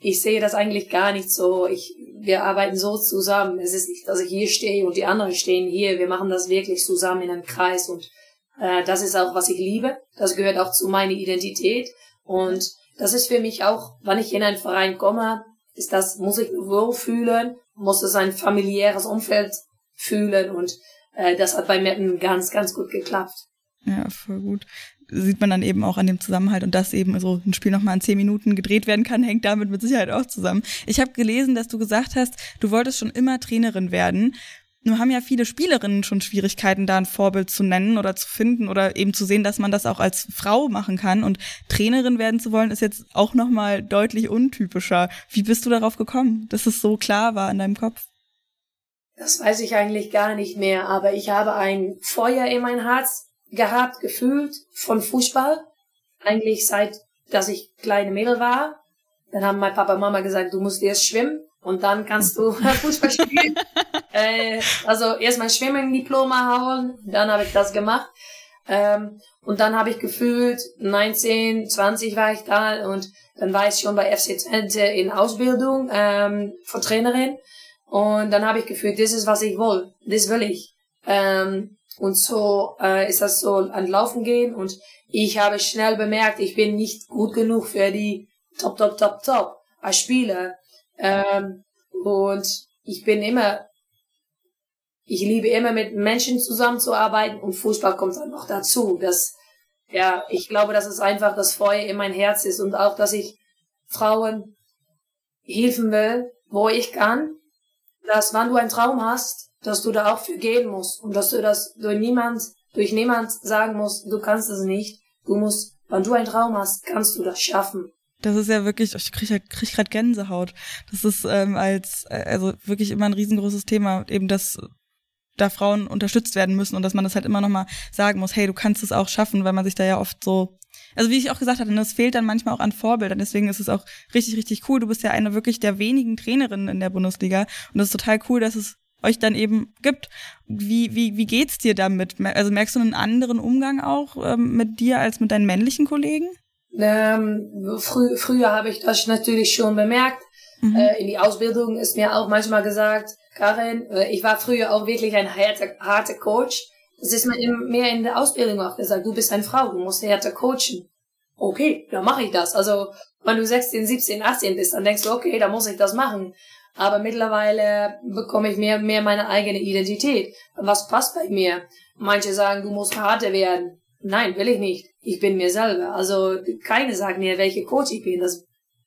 ich sehe das eigentlich gar nicht so. Ich, wir arbeiten so zusammen. Es ist nicht, dass ich hier stehe und die anderen stehen hier. Wir machen das wirklich zusammen in einem Kreis und äh, das ist auch, was ich liebe. Das gehört auch zu meiner Identität und das ist für mich auch, wenn ich in einen Verein komme, ist das, muss ich wohl fühlen, muss es ein familiäres Umfeld fühlen und äh, das hat bei mir ganz, ganz gut geklappt. Ja, voll gut. Sieht man dann eben auch an dem Zusammenhalt und dass eben so ein Spiel nochmal in zehn Minuten gedreht werden kann, hängt damit mit Sicherheit auch zusammen. Ich habe gelesen, dass du gesagt hast, du wolltest schon immer Trainerin werden. Nur haben ja viele Spielerinnen schon Schwierigkeiten, da ein Vorbild zu nennen oder zu finden oder eben zu sehen, dass man das auch als Frau machen kann. Und Trainerin werden zu wollen, ist jetzt auch nochmal deutlich untypischer. Wie bist du darauf gekommen, dass es so klar war in deinem Kopf? Das weiß ich eigentlich gar nicht mehr, aber ich habe ein Feuer in mein Herz gehabt, gefühlt von Fußball. Eigentlich seit, dass ich kleine Mädel war. Dann haben mein Papa und Mama gesagt, du musst erst schwimmen und dann kannst du (laughs) Fußball spielen. (laughs) äh, also erst mein Schwimmen-Diploma holen, dann habe ich das gemacht. Ähm, und dann habe ich gefühlt, 19, 20 war ich da und dann war ich schon bei FC Twente in Ausbildung ähm, von Trainerin. Und dann habe ich gefühlt, das ist, was ich will. Das will ich. Ähm, und so äh, ist das so an Laufen gehen. Und ich habe schnell bemerkt, ich bin nicht gut genug für die Top, Top, Top, Top als Spieler. Ähm, und ich bin immer, ich liebe immer mit Menschen zusammenzuarbeiten und Fußball kommt dann noch dazu. Das, ja, ich glaube, dass es einfach das Feuer in mein Herz ist und auch, dass ich Frauen helfen will, wo ich kann, dass wenn du einen Traum hast, dass du da auch für gehen musst und dass du das durch niemand, durch niemand sagen musst, du kannst es nicht. Du musst, wenn du einen Traum hast, kannst du das schaffen. Das ist ja wirklich, ich krieg, halt, krieg grad Gänsehaut. Das ist ähm, als, also wirklich immer ein riesengroßes Thema, eben dass da Frauen unterstützt werden müssen und dass man das halt immer nochmal sagen muss, hey, du kannst es auch schaffen, weil man sich da ja oft so, also wie ich auch gesagt hatte, es fehlt dann manchmal auch an Vorbildern, deswegen ist es auch richtig, richtig cool. Du bist ja eine wirklich der wenigen Trainerinnen in der Bundesliga und es ist total cool, dass es euch dann eben gibt. Wie, wie, wie geht's dir damit? Also merkst du einen anderen Umgang auch ähm, mit dir als mit deinen männlichen Kollegen? Ähm, frü früher habe ich das natürlich schon bemerkt, Mhm. Äh, in die Ausbildung ist mir auch manchmal gesagt, Karin, äh, ich war früher auch wirklich ein harter, harter Coach. Das ist mir mehr in der Ausbildung auch gesagt, du bist eine Frau, du musst härter coachen. Okay, dann mache ich das. Also wenn du 16, 17, 18 bist, dann denkst du, okay, dann muss ich das machen. Aber mittlerweile bekomme ich mehr, mehr meine eigene Identität. Was passt bei mir? Manche sagen, du musst harter werden. Nein, will ich nicht. Ich bin mir selber. Also keine sagt mir, welche Coach ich bin. Das,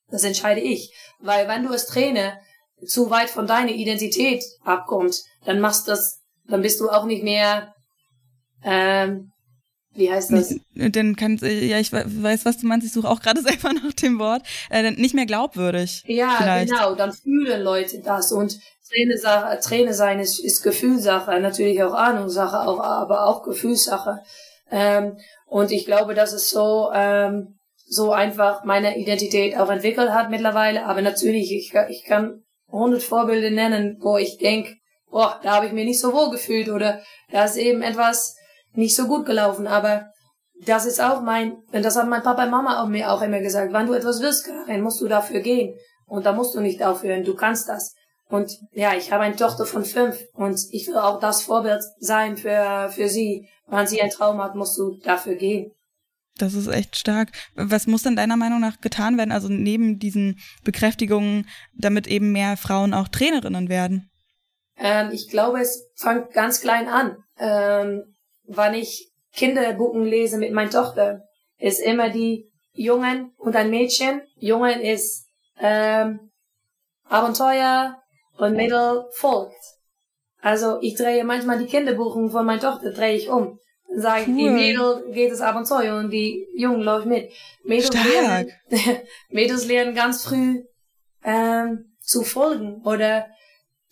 das entscheide ich. Weil wenn du als Trainer zu weit von deiner Identität abkommt, dann machst das, dann bist du auch nicht mehr ähm, wie heißt das? Dann kann ja, ich weiß, was du meinst. Ich suche auch gerade (laughs) selber nach dem Wort. Äh, nicht mehr glaubwürdig. Ja, vielleicht. genau. Dann fühlen Leute das und Trainer, Trainer sein ist, ist Gefühlssache, natürlich auch Ahnungssache, auch, aber auch Gefühlssache. Ähm, und ich glaube, dass es so ähm, so einfach meine Identität auch entwickelt hat mittlerweile. Aber natürlich, ich, ich kann hundert Vorbilder nennen, wo ich denke, boah, da habe ich mich nicht so wohl gefühlt oder da ist eben etwas nicht so gut gelaufen, aber das ist auch mein, und das hat mein Papa und Mama auch mir auch immer gesagt, wenn du etwas willst, Karin, musst du dafür gehen. Und da musst du nicht aufhören, du kannst das. Und ja, ich habe eine Tochter von fünf und ich will auch das Vorbild sein für, für sie. Wenn sie einen Traum hat, musst du dafür gehen. Das ist echt stark. Was muss denn deiner Meinung nach getan werden, also neben diesen Bekräftigungen, damit eben mehr Frauen auch Trainerinnen werden? Ähm, ich glaube, es fängt ganz klein an. Ähm, wann ich Kinderbuchen lese mit meiner Tochter, ist immer die Jungen und ein Mädchen. Jungen ist ähm, Abenteuer und Mädel folgt. Also ich drehe manchmal die Kinderbuchen von meiner Tochter drehe ich um. Sage cool. die Mädel geht das Abenteuer und die Jungen läuft mit. Mädels Stark. lernen, (laughs) Mädels lernen ganz früh ähm, zu folgen oder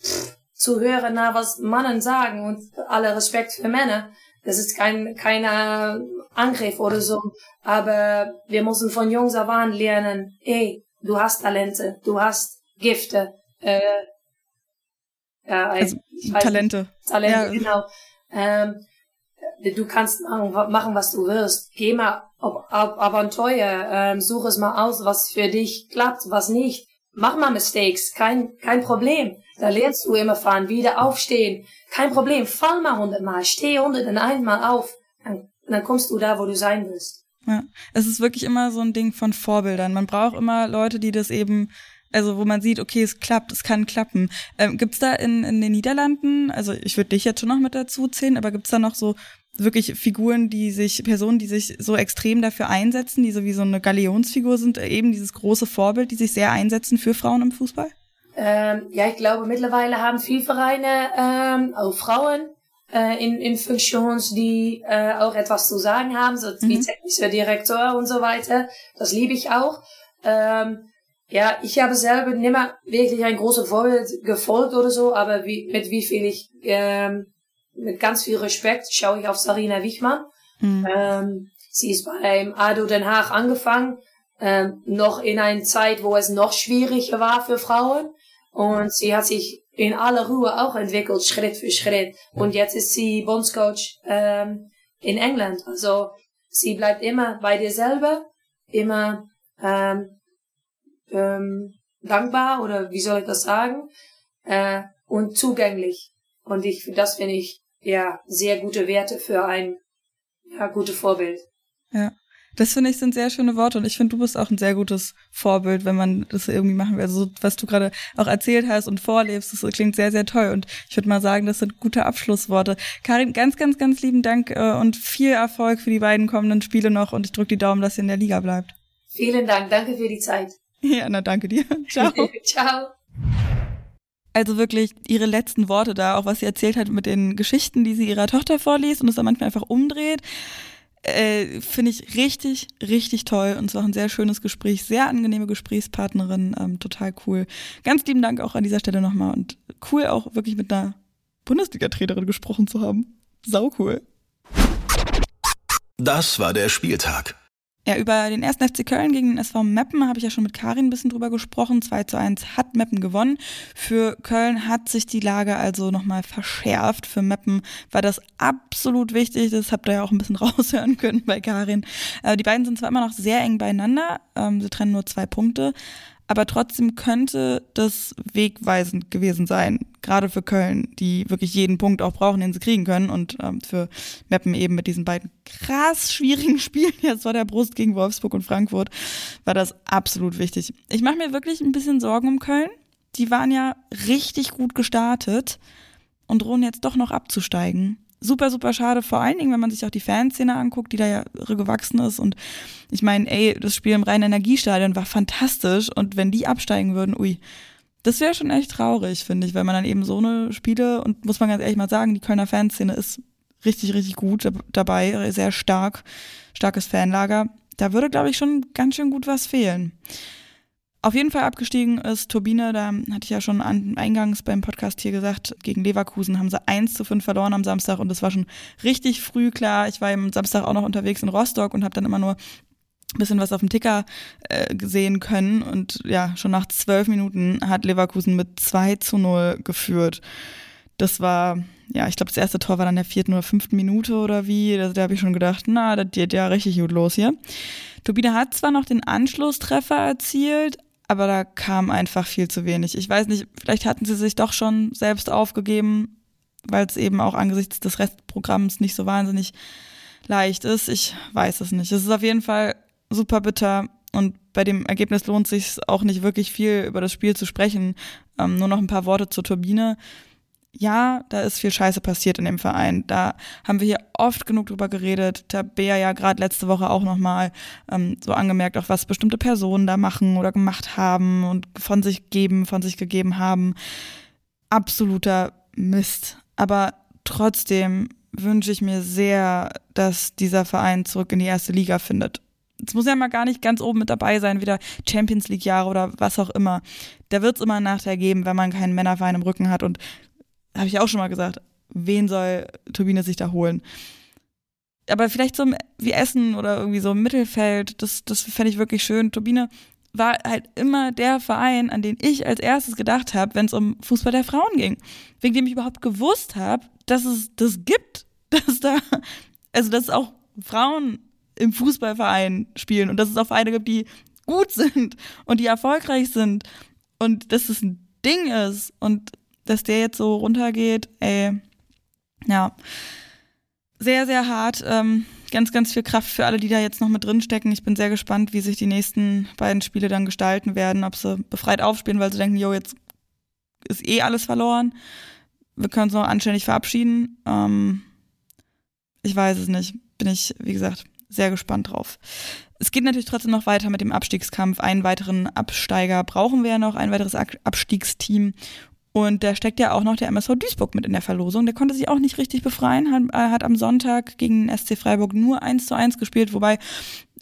pff, zu hören, na was Mannen sagen und alle Respekt für Männer. Das ist kein keiner Angriff oder so. Aber wir müssen von Jungs an lernen, ey, du hast Talente, du hast Gifte. Äh, ja, also, Talente. Talente, ja. genau. Ähm, du kannst machen, machen, was du willst. Geh mal auf, auf Abenteuer, ähm, such es mal aus, was für dich klappt, was nicht. Mach mal Mistakes, kein, kein Problem. Da lernst du immer fahren, wieder aufstehen. Kein Problem, fall mal hundertmal, steh hundert und einmal auf. Dann, dann kommst du da, wo du sein willst. Ja, es ist wirklich immer so ein Ding von Vorbildern. Man braucht immer Leute, die das eben, also wo man sieht, okay, es klappt, es kann klappen. Ähm, gibt's da in, in den Niederlanden, also ich würde dich jetzt schon noch mit dazu zählen, aber gibt's da noch so wirklich Figuren, die sich, Personen, die sich so extrem dafür einsetzen, die so wie so eine Galionsfigur sind, eben dieses große Vorbild, die sich sehr einsetzen für Frauen im Fußball? Ähm, ja, ich glaube, mittlerweile haben viele Vereine ähm, auch Frauen äh, in, in Funktions, die äh, auch etwas zu sagen haben, so wie mhm. technischer Direktor und so weiter. Das liebe ich auch. Ähm, ja, ich habe selber nimmer wirklich ein großes Vorbild gefolgt oder so, aber wie, mit wie viel ich ähm, mit ganz viel Respekt schaue ich auf Sarina Wichmann. Mhm. Ähm, sie ist beim ADO Den Haag angefangen, ähm, noch in einer Zeit, wo es noch schwieriger war für Frauen. Und sie hat sich in aller Ruhe auch entwickelt, Schritt für Schritt. Und jetzt ist sie Bondscoach ähm, in England. Also sie bleibt immer bei dir selber, immer ähm, ähm, dankbar oder wie soll ich das sagen äh, und zugänglich. Und ich, das finde ich ja sehr gute Werte für ein ja, gute Vorbild. Ja. Das finde ich sind sehr schöne Worte und ich finde, du bist auch ein sehr gutes Vorbild, wenn man das irgendwie machen will. Also was du gerade auch erzählt hast und vorlebst, das klingt sehr, sehr toll und ich würde mal sagen, das sind gute Abschlussworte. Karin, ganz, ganz, ganz lieben Dank äh, und viel Erfolg für die beiden kommenden Spiele noch und ich drücke die Daumen, dass ihr in der Liga bleibt. Vielen Dank, danke für die Zeit. (laughs) Ja, na danke dir. (laughs) Ciao. Ciao. Also wirklich ihre letzten Worte da, auch was sie erzählt hat mit den Geschichten, die sie ihrer Tochter vorliest und es dann manchmal einfach umdreht. Äh, Finde ich richtig, richtig toll und es war ein sehr schönes Gespräch, sehr angenehme Gesprächspartnerin, ähm, total cool. Ganz lieben Dank auch an dieser Stelle nochmal und cool auch wirklich mit einer Bundesliga-Trainerin gesprochen zu haben. Sau cool. Das war der Spieltag. Ja, über den ersten FC Köln gegen den SV Meppen habe ich ja schon mit Karin ein bisschen drüber gesprochen. 2 zu 1 hat Meppen gewonnen. Für Köln hat sich die Lage also nochmal verschärft. Für Meppen war das absolut wichtig. Das habt ihr ja auch ein bisschen (laughs) raushören können bei Karin. Äh, die beiden sind zwar immer noch sehr eng beieinander. Ähm, sie trennen nur zwei Punkte. Aber trotzdem könnte das wegweisend gewesen sein, gerade für Köln, die wirklich jeden Punkt auch brauchen, den sie kriegen können und ähm, für Meppen eben mit diesen beiden krass schwierigen (laughs) Spielen jetzt vor der Brust gegen Wolfsburg und Frankfurt war das absolut wichtig. Ich mache mir wirklich ein bisschen Sorgen um Köln. Die waren ja richtig gut gestartet und drohen jetzt doch noch abzusteigen super, super schade. Vor allen Dingen, wenn man sich auch die Fanszene anguckt, die da ja gewachsen ist. Und ich meine, ey, das Spiel im reinen Energiestadion war fantastisch. Und wenn die absteigen würden, ui, das wäre schon echt traurig, finde ich, weil man dann eben so eine Spiele und muss man ganz ehrlich mal sagen, die Kölner Fanszene ist richtig, richtig gut dabei, sehr stark, starkes Fanlager. Da würde, glaube ich, schon ganz schön gut was fehlen. Auf jeden Fall abgestiegen ist Turbine, da hatte ich ja schon eingangs beim Podcast hier gesagt, gegen Leverkusen haben sie 1 zu 5 verloren am Samstag und das war schon richtig früh klar. Ich war am Samstag auch noch unterwegs in Rostock und habe dann immer nur ein bisschen was auf dem Ticker äh, sehen können und ja, schon nach zwölf Minuten hat Leverkusen mit 2 zu 0 geführt. Das war, ja, ich glaube, das erste Tor war dann der vierten oder fünften Minute oder wie. Da, da habe ich schon gedacht, na, das geht ja richtig gut los hier. Turbine hat zwar noch den Anschlusstreffer erzielt, aber da kam einfach viel zu wenig. Ich weiß nicht, vielleicht hatten sie sich doch schon selbst aufgegeben, weil es eben auch angesichts des Restprogramms nicht so wahnsinnig leicht ist. Ich weiß es nicht. Es ist auf jeden Fall super bitter und bei dem Ergebnis lohnt sich auch nicht wirklich viel über das Spiel zu sprechen. Ähm, nur noch ein paar Worte zur Turbine ja, da ist viel Scheiße passiert in dem Verein. Da haben wir hier oft genug drüber geredet. Tabea ja gerade letzte Woche auch nochmal ähm, so angemerkt, auch was bestimmte Personen da machen oder gemacht haben und von sich geben, von sich gegeben haben. Absoluter Mist. Aber trotzdem wünsche ich mir sehr, dass dieser Verein zurück in die erste Liga findet. Es muss ja mal gar nicht ganz oben mit dabei sein, wieder Champions League Jahre oder was auch immer. Da wird es immer einen Nachteil geben, wenn man keinen Männerverein im Rücken hat und habe ich auch schon mal gesagt, wen soll Turbine sich da holen? Aber vielleicht so wie Essen oder irgendwie so im Mittelfeld, das, das fände ich wirklich schön. Turbine war halt immer der Verein, an den ich als erstes gedacht habe, wenn es um Fußball der Frauen ging. Wegen dem ich überhaupt gewusst habe, dass es das gibt, (laughs) dass da, also dass auch Frauen im Fußballverein spielen und dass es auch Vereine gibt, die gut (laughs) sind und die erfolgreich sind und dass es ein Ding ist und dass der jetzt so runtergeht, ey, ja, sehr, sehr hart. Ähm, ganz, ganz viel Kraft für alle, die da jetzt noch mit drin stecken. Ich bin sehr gespannt, wie sich die nächsten beiden Spiele dann gestalten werden, ob sie befreit aufspielen, weil sie denken, jo, jetzt ist eh alles verloren. Wir können uns noch anständig verabschieden. Ähm, ich weiß es nicht. Bin ich, wie gesagt, sehr gespannt drauf. Es geht natürlich trotzdem noch weiter mit dem Abstiegskampf. Einen weiteren Absteiger brauchen wir ja noch, ein weiteres Abstiegsteam. Und da steckt ja auch noch der MSV Duisburg mit in der Verlosung. Der konnte sich auch nicht richtig befreien, hat, äh, hat am Sonntag gegen den SC Freiburg nur 1 zu 1 gespielt, wobei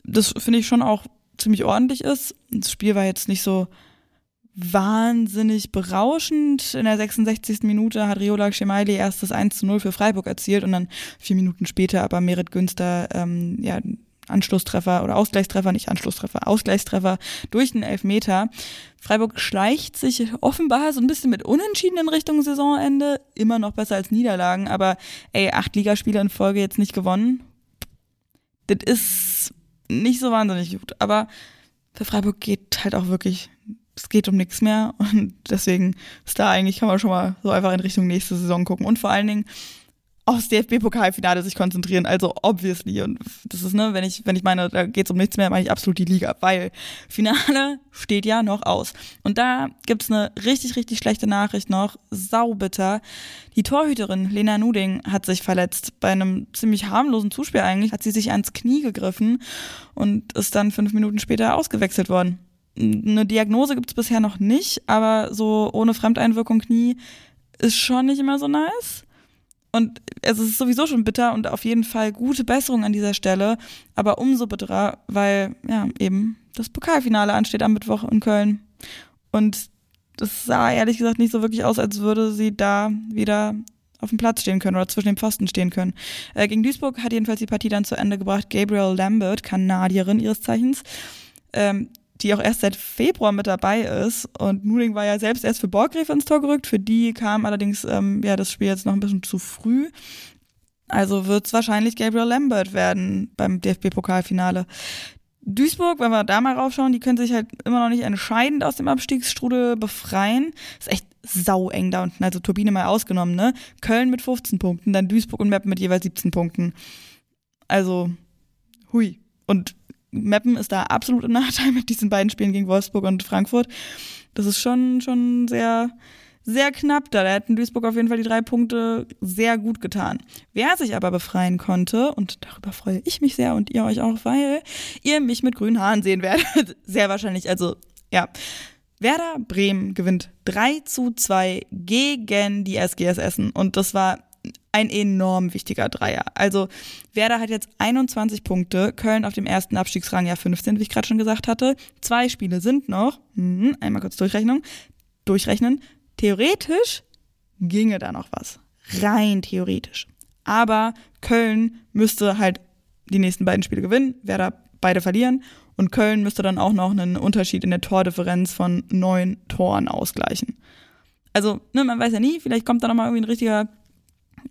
das finde ich schon auch ziemlich ordentlich ist. Das Spiel war jetzt nicht so wahnsinnig berauschend. In der 66. Minute hat Riola Schemaili erst das 1 zu 0 für Freiburg erzielt und dann vier Minuten später aber Merit Günster ähm, ja, Anschlusstreffer oder Ausgleichstreffer, nicht Anschlusstreffer, Ausgleichstreffer durch den Elfmeter. Freiburg schleicht sich offenbar so ein bisschen mit Unentschieden in Richtung Saisonende. Immer noch besser als Niederlagen, aber ey, acht Ligaspiele in Folge jetzt nicht gewonnen. Das ist nicht so wahnsinnig gut. Aber für Freiburg geht halt auch wirklich, es geht um nichts mehr. Und deswegen ist da eigentlich, kann man schon mal so einfach in Richtung nächste Saison gucken. Und vor allen Dingen, aufs DFB-Pokalfinale sich konzentrieren. Also obviously. Und das ist, ne, wenn ich, wenn ich meine, da geht's um nichts mehr, meine ich absolut die Liga, weil Finale steht ja noch aus. Und da gibt's eine richtig, richtig schlechte Nachricht noch. Saubitter. Die Torhüterin Lena Nuding hat sich verletzt. Bei einem ziemlich harmlosen Zuspiel eigentlich hat sie sich ans Knie gegriffen und ist dann fünf Minuten später ausgewechselt worden. Eine Diagnose gibt's bisher noch nicht, aber so ohne Fremdeinwirkung Knie ist schon nicht immer so nice. Und es ist sowieso schon bitter und auf jeden Fall gute Besserung an dieser Stelle, aber umso bitterer, weil ja eben das Pokalfinale ansteht am Mittwoch in Köln. Und das sah ehrlich gesagt nicht so wirklich aus, als würde sie da wieder auf dem Platz stehen können oder zwischen den Pfosten stehen können. Äh, gegen Duisburg hat jedenfalls die Partie dann zu Ende gebracht. Gabriel Lambert, Kanadierin ihres Zeichens, ähm, die auch erst seit Februar mit dabei ist. Und Nuding war ja selbst erst für Borgrefe ins Tor gerückt. Für die kam allerdings ähm, ja das Spiel jetzt noch ein bisschen zu früh. Also wird es wahrscheinlich Gabriel Lambert werden beim DFB-Pokalfinale. Duisburg, wenn wir da mal raufschauen, die können sich halt immer noch nicht entscheidend aus dem Abstiegsstrudel befreien. Ist echt sau eng da unten, also Turbine mal ausgenommen, ne? Köln mit 15 Punkten, dann Duisburg und Meppen mit jeweils 17 Punkten. Also, hui. Und Meppen ist da absolut im Nachteil mit diesen beiden Spielen gegen Wolfsburg und Frankfurt. Das ist schon, schon sehr, sehr knapp da. Da hätten Duisburg auf jeden Fall die drei Punkte sehr gut getan. Wer sich aber befreien konnte, und darüber freue ich mich sehr und ihr euch auch, weil ihr mich mit grünen Haaren sehen werdet. (laughs) Sehr wahrscheinlich. Also, ja. Werder Bremen gewinnt 3 zu 2 gegen die SGS Essen. Und das war ein enorm wichtiger Dreier. Also Werder hat jetzt 21 Punkte, Köln auf dem ersten Abstiegsrang ja 15, wie ich gerade schon gesagt hatte. Zwei Spiele sind noch, hm, einmal kurz Durchrechnung, durchrechnen. Theoretisch ginge da noch was. Rein theoretisch. Aber Köln müsste halt die nächsten beiden Spiele gewinnen, Werder beide verlieren und Köln müsste dann auch noch einen Unterschied in der Tordifferenz von neun Toren ausgleichen. Also, ne, man weiß ja nie, vielleicht kommt da nochmal irgendwie ein richtiger,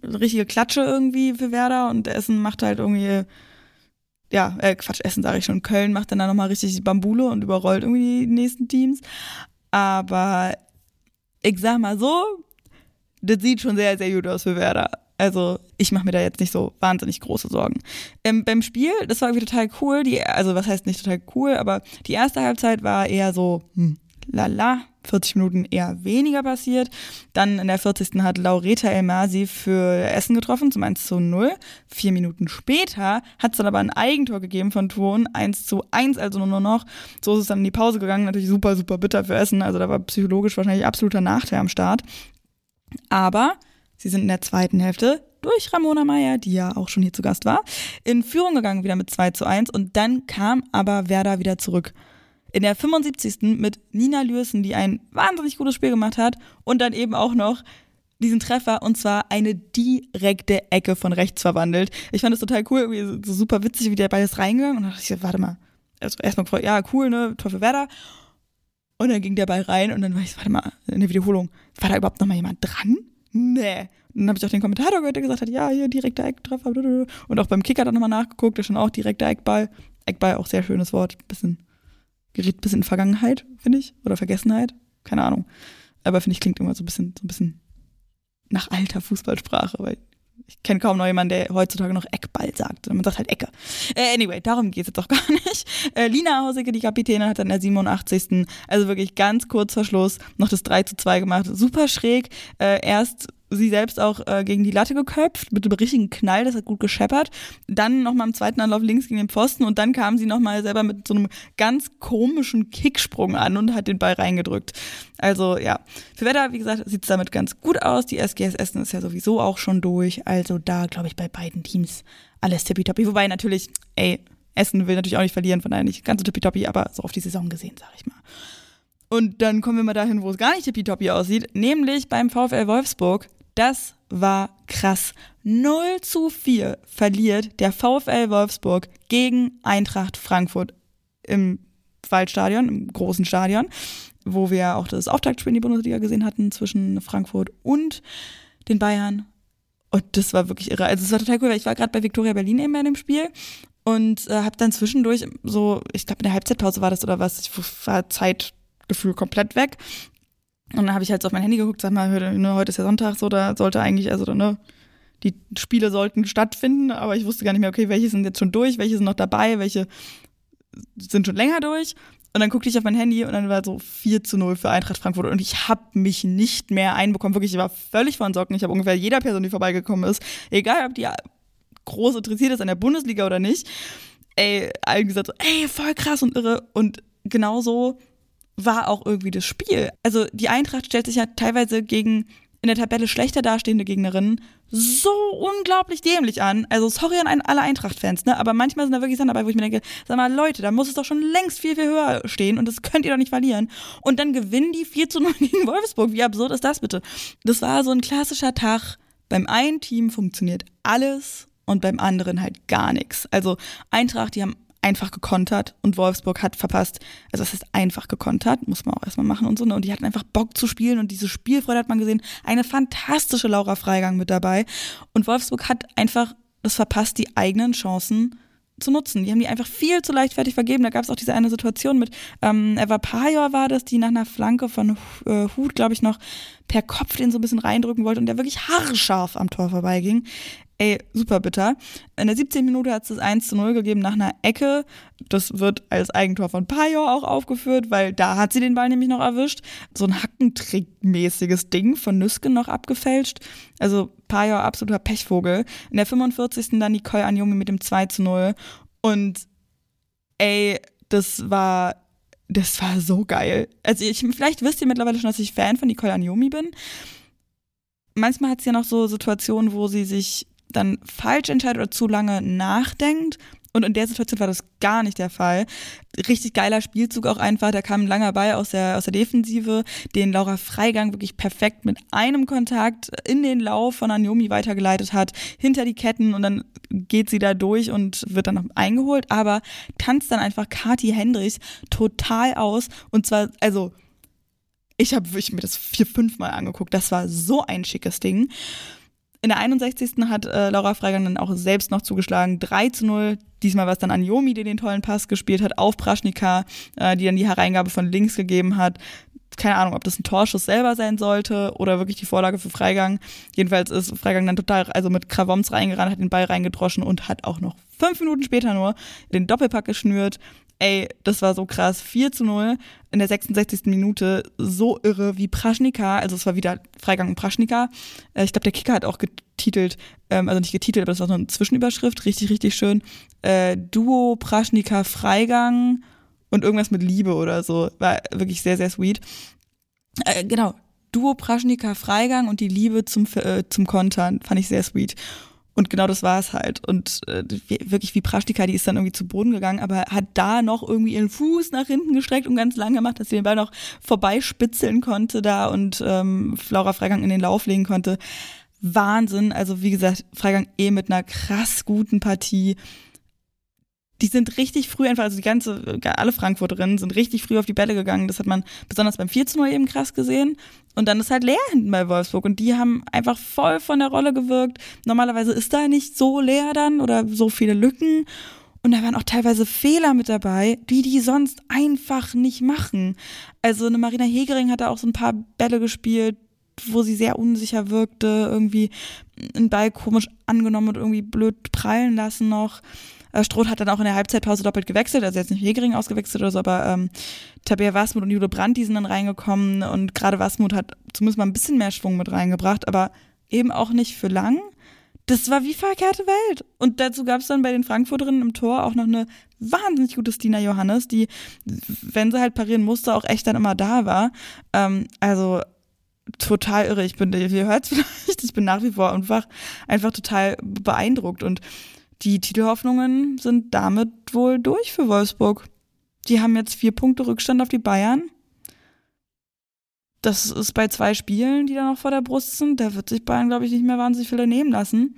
richtige Klatsche irgendwie für Werder und Essen macht halt irgendwie, ja, äh, Quatsch, Essen sage ich schon, Köln macht dann da nochmal richtig Bambule und überrollt irgendwie die nächsten Teams. Aber ich sag mal so, das sieht schon sehr, sehr gut aus für Werder. Also ich mache mir da jetzt nicht so wahnsinnig große Sorgen. Ähm, beim Spiel, das war irgendwie total cool. Die, also was heißt nicht total cool, aber die erste Halbzeit war eher so, hm, lala, 40 Minuten eher weniger passiert. Dann in der 40. hat Laureta Elmasi für Essen getroffen zum 1 zu 0. Vier Minuten später hat es dann aber ein Eigentor gegeben von Thun, 1 zu 1, also nur noch. So ist es dann in die Pause gegangen. Natürlich super, super bitter für Essen. Also da war psychologisch wahrscheinlich absoluter Nachteil am Start. Aber sie sind in der zweiten Hälfte durch Ramona Meyer, die ja auch schon hier zu Gast war, in Führung gegangen wieder mit 2 zu 1 und dann kam aber Werder wieder zurück in der 75. mit Nina Lürsen, die ein wahnsinnig gutes Spiel gemacht hat und dann eben auch noch diesen Treffer und zwar eine direkte Ecke von rechts verwandelt. Ich fand es total cool, so super witzig, wie der Ball ist reingegangen und dann dachte ich, warte mal, also erstmal gefreut, ja, cool, ne, für Werder. Und dann ging der Ball rein und dann war ich, warte mal, in der Wiederholung, war da überhaupt noch mal jemand dran? Nee. Und dann habe ich auch den Kommentator gehört, der gesagt hat, ja, hier direkter Ecktreffer. Und auch beim Kicker dann nochmal nachgeguckt, der schon auch direkter Eckball. Eckball, auch sehr schönes Wort, bisschen gerät bisschen in Vergangenheit, finde ich, oder Vergessenheit, keine Ahnung. Aber finde ich, klingt immer so ein bisschen, so ein bisschen nach alter Fußballsprache, weil ich kenne kaum noch jemanden, der heutzutage noch Eckball sagt. Man sagt halt Ecke. Äh, anyway, darum geht es jetzt auch (laughs) gar nicht. Äh, Lina Hausecke, die Kapitänin, hat dann der 87. Also wirklich ganz kurz vor Schluss noch das 3 zu 2 gemacht. Super schräg. Äh, erst sie selbst auch äh, gegen die Latte geköpft, mit einem richtigen Knall, das hat gut gescheppert. Dann nochmal im zweiten Anlauf links gegen den Pfosten und dann kam sie nochmal selber mit so einem ganz komischen Kicksprung an und hat den Ball reingedrückt. Also ja, für Wetter, wie gesagt, sieht es damit ganz gut aus. Die SGS Essen ist ja sowieso auch schon durch. Also da glaube ich bei beiden Teams alles tippitoppi. Wobei natürlich, ey, Essen will natürlich auch nicht verlieren, von daher nicht ganz so tippitoppi, aber so auf die Saison gesehen, sag ich mal. Und dann kommen wir mal dahin, wo es gar nicht tippitoppi aussieht, nämlich beim VfL Wolfsburg. Das war krass. 0 zu 4 verliert der VfL Wolfsburg gegen Eintracht Frankfurt im Waldstadion, im großen Stadion, wo wir auch das Auftaktspiel in die Bundesliga gesehen hatten zwischen Frankfurt und den Bayern. Und das war wirklich irre. Also es war total cool, weil ich war gerade bei Victoria Berlin eben bei dem Spiel und äh, habe dann zwischendurch so, ich glaube in der Halbzeitpause war das oder was, ich war Zeitgefühl komplett weg und dann habe ich halt so auf mein Handy geguckt, sag mal, ne, heute ist ja Sonntag, so, da sollte eigentlich, also, ne, die Spiele sollten stattfinden, aber ich wusste gar nicht mehr, okay, welche sind jetzt schon durch, welche sind noch dabei, welche sind schon länger durch. Und dann guckte ich auf mein Handy und dann war so 4 zu 0 für Eintracht Frankfurt und ich habe mich nicht mehr einbekommen. Wirklich, ich war völlig von Socken. Ich habe ungefähr jeder Person, die vorbeigekommen ist, egal ob die groß interessiert ist an der Bundesliga oder nicht, ey, allen gesagt so, ey, voll krass und irre. Und genauso war auch irgendwie das Spiel. Also die Eintracht stellt sich ja teilweise gegen in der Tabelle schlechter dastehende Gegnerinnen so unglaublich dämlich an. Also sorry an alle Eintracht-Fans, ne? Aber manchmal sind da wirklich Sachen dabei, wo ich mir denke, sag mal, Leute, da muss es doch schon längst viel, viel höher stehen und das könnt ihr doch nicht verlieren. Und dann gewinnen die 4 zu 0 (laughs) gegen Wolfsburg. Wie absurd ist das bitte? Das war so ein klassischer Tag. Beim einen Team funktioniert alles und beim anderen halt gar nichts. Also Eintracht, die haben einfach gekontert und Wolfsburg hat verpasst. Also es ist einfach gekontert, muss man auch erstmal machen und so. Ne? Und die hatten einfach Bock zu spielen und diese Spielfreude hat man gesehen. Eine fantastische Laura Freigang mit dabei. Und Wolfsburg hat einfach das verpasst, die eigenen Chancen zu nutzen. Die haben die einfach viel zu leichtfertig vergeben. Da gab es auch diese eine Situation mit ähm, Eva Pajor war das, die nach einer Flanke von äh, Hut, glaube ich, noch per Kopf den so ein bisschen reindrücken wollte und der wirklich haarscharf am Tor vorbeiging. Ey, super bitter. In der 17. Minute hat es das 1 zu 0 gegeben nach einer Ecke. Das wird als Eigentor von Pajor auch aufgeführt, weil da hat sie den Ball nämlich noch erwischt. So ein Hackentrick-mäßiges Ding von Nüsken noch abgefälscht. Also Pajor absoluter Pechvogel. In der 45. dann Nicole Anjomi mit dem 2 zu 0. Und ey, das war das war so geil. Also ich, vielleicht wisst ihr mittlerweile schon, dass ich Fan von Nicole Anjomi bin. Manchmal hat sie ja noch so Situationen, wo sie sich dann falsch entscheidet oder zu lange nachdenkt. Und in der Situation war das gar nicht der Fall. Richtig geiler Spielzug auch einfach. Da kam ein langer Ball aus der, aus der Defensive, den Laura Freigang wirklich perfekt mit einem Kontakt in den Lauf von Anjomi weitergeleitet hat, hinter die Ketten und dann geht sie da durch und wird dann noch eingeholt. Aber tanzt dann einfach Kati Hendricks total aus. Und zwar, also, ich habe mir das vier, fünf Mal angeguckt. Das war so ein schickes Ding. In der 61. hat äh, Laura Freigang dann auch selbst noch zugeschlagen. 3 zu 0. Diesmal war es dann Anjomi, der den tollen Pass gespielt hat, auf Praschnika, äh, die dann die Hereingabe von links gegeben hat. Keine Ahnung, ob das ein Torschuss selber sein sollte oder wirklich die Vorlage für Freigang. Jedenfalls ist Freigang dann total, also mit Kravoms reingerannt, hat den Ball reingedroschen und hat auch noch fünf Minuten später nur den Doppelpack geschnürt. Ey, das war so krass. 4 zu 0 in der 66. Minute. So irre wie Praschnika. Also es war wieder Freigang und Praschnika. Äh, ich glaube, der Kicker hat auch getitelt, ähm, also nicht getitelt, aber das war so eine Zwischenüberschrift. Richtig, richtig schön. Äh, Duo Praschnika Freigang und irgendwas mit Liebe oder so. War wirklich sehr, sehr sweet. Äh, genau. Duo Praschnika Freigang und die Liebe zum, äh, zum Kontern. Fand ich sehr sweet. Und genau das war es halt. Und äh, wirklich wie Praschtika, die ist dann irgendwie zu Boden gegangen, aber hat da noch irgendwie ihren Fuß nach hinten gestreckt und ganz lang gemacht, dass sie den Ball noch vorbeispitzeln konnte da und ähm, Laura Freigang in den Lauf legen konnte. Wahnsinn. Also wie gesagt, Freigang eh mit einer krass guten Partie die sind richtig früh einfach, also die ganze, alle Frankfurterinnen sind richtig früh auf die Bälle gegangen. Das hat man besonders beim 4 zu 0 eben krass gesehen. Und dann ist halt leer hinten bei Wolfsburg. Und die haben einfach voll von der Rolle gewirkt. Normalerweise ist da nicht so leer dann oder so viele Lücken. Und da waren auch teilweise Fehler mit dabei, die die sonst einfach nicht machen. Also eine Marina Hegering hat da auch so ein paar Bälle gespielt, wo sie sehr unsicher wirkte, irgendwie einen Ball komisch angenommen und irgendwie blöd prallen lassen noch. Äh, Stroth hat dann auch in der Halbzeitpause doppelt gewechselt, also jetzt nicht Hegering ausgewechselt oder so, aber ähm, Tabea Wasmut und Jule Brandt, die sind dann reingekommen und gerade Wasmut hat zumindest mal ein bisschen mehr Schwung mit reingebracht, aber eben auch nicht für lang. Das war wie verkehrte Welt. Und dazu gab es dann bei den Frankfurterinnen im Tor auch noch eine wahnsinnig gute Stina Johannes, die, wenn sie halt parieren musste, auch echt dann immer da war. Ähm, also total irre. Ich bin, ihr hört es (laughs) vielleicht, ich bin nach wie vor einfach, einfach total beeindruckt. Und die Titelhoffnungen sind damit wohl durch für Wolfsburg. Die haben jetzt vier Punkte Rückstand auf die Bayern. Das ist bei zwei Spielen, die da noch vor der Brust sind. Da wird sich Bayern, glaube ich, nicht mehr wahnsinnig viele nehmen lassen.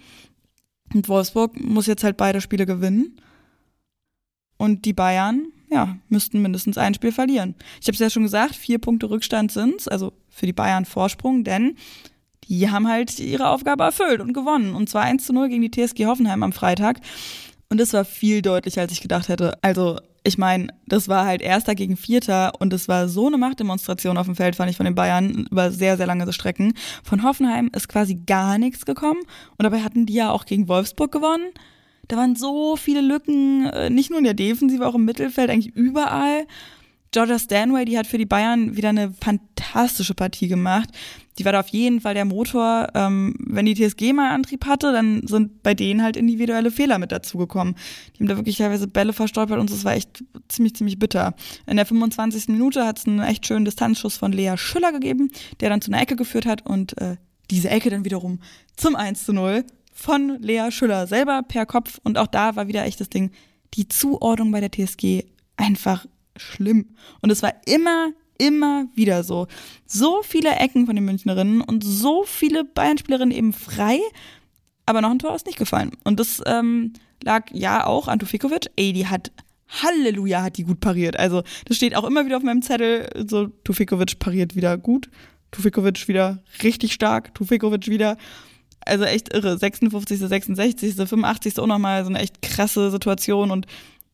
Und Wolfsburg muss jetzt halt beide Spiele gewinnen. Und die Bayern, ja, müssten mindestens ein Spiel verlieren. Ich habe es ja schon gesagt, vier Punkte Rückstand sind's, also für die Bayern Vorsprung, denn die haben halt ihre Aufgabe erfüllt und gewonnen. Und zwar 1 zu 0 gegen die TSG Hoffenheim am Freitag. Und das war viel deutlicher, als ich gedacht hätte. Also, ich meine, das war halt Erster gegen Vierter und es war so eine Machtdemonstration auf dem Feld, fand ich von den Bayern, über sehr, sehr lange Strecken. Von Hoffenheim ist quasi gar nichts gekommen und dabei hatten die ja auch gegen Wolfsburg gewonnen. Da waren so viele Lücken, äh, nicht nur in der Defensive, auch im Mittelfeld, eigentlich überall. Georgia Stanway, die hat für die Bayern wieder eine fantastische Partie gemacht. Die war da auf jeden Fall der Motor. Ähm, wenn die TSG mal Antrieb hatte, dann sind bei denen halt individuelle Fehler mit dazugekommen. Die haben da wirklich teilweise Bälle verstolpert und es war echt ziemlich, ziemlich bitter. In der 25. Minute hat es einen echt schönen Distanzschuss von Lea Schüller gegeben, der dann zu einer Ecke geführt hat und äh, diese Ecke dann wiederum zum 1 zu 0 von Lea Schüller selber per Kopf. Und auch da war wieder echt das Ding, die Zuordnung bei der TSG einfach schlimm. Und es war immer, immer wieder so. So viele Ecken von den Münchnerinnen und so viele Bayern-Spielerinnen eben frei, aber noch ein Tor ist nicht gefallen. Und das ähm, lag ja auch an Tufikovic. Ey, die hat Halleluja, hat die gut pariert. Also, das steht auch immer wieder auf meinem Zettel. So, Tufikovic pariert wieder gut. Tufikovic wieder richtig stark. Tufikovic wieder Also echt irre. 56., 66., 85. auch nochmal so eine echt krasse Situation und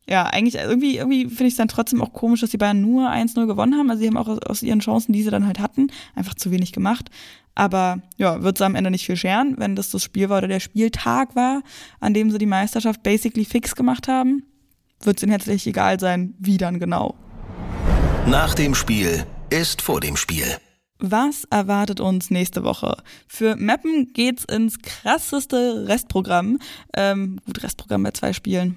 ja, eigentlich irgendwie, irgendwie finde ich es dann trotzdem auch komisch, dass die Bayern nur 1-0 gewonnen haben. Also sie haben auch aus ihren Chancen, die sie dann halt hatten, einfach zu wenig gemacht. Aber ja, wird es am Ende nicht viel scheren, wenn das das Spiel war oder der Spieltag war, an dem sie die Meisterschaft basically fix gemacht haben. Wird es ihnen herzlich egal sein, wie dann genau. Nach dem Spiel ist vor dem Spiel. Was erwartet uns nächste Woche? Für Mappen geht's ins krasseste Restprogramm. Ähm, gut, Restprogramm bei zwei Spielen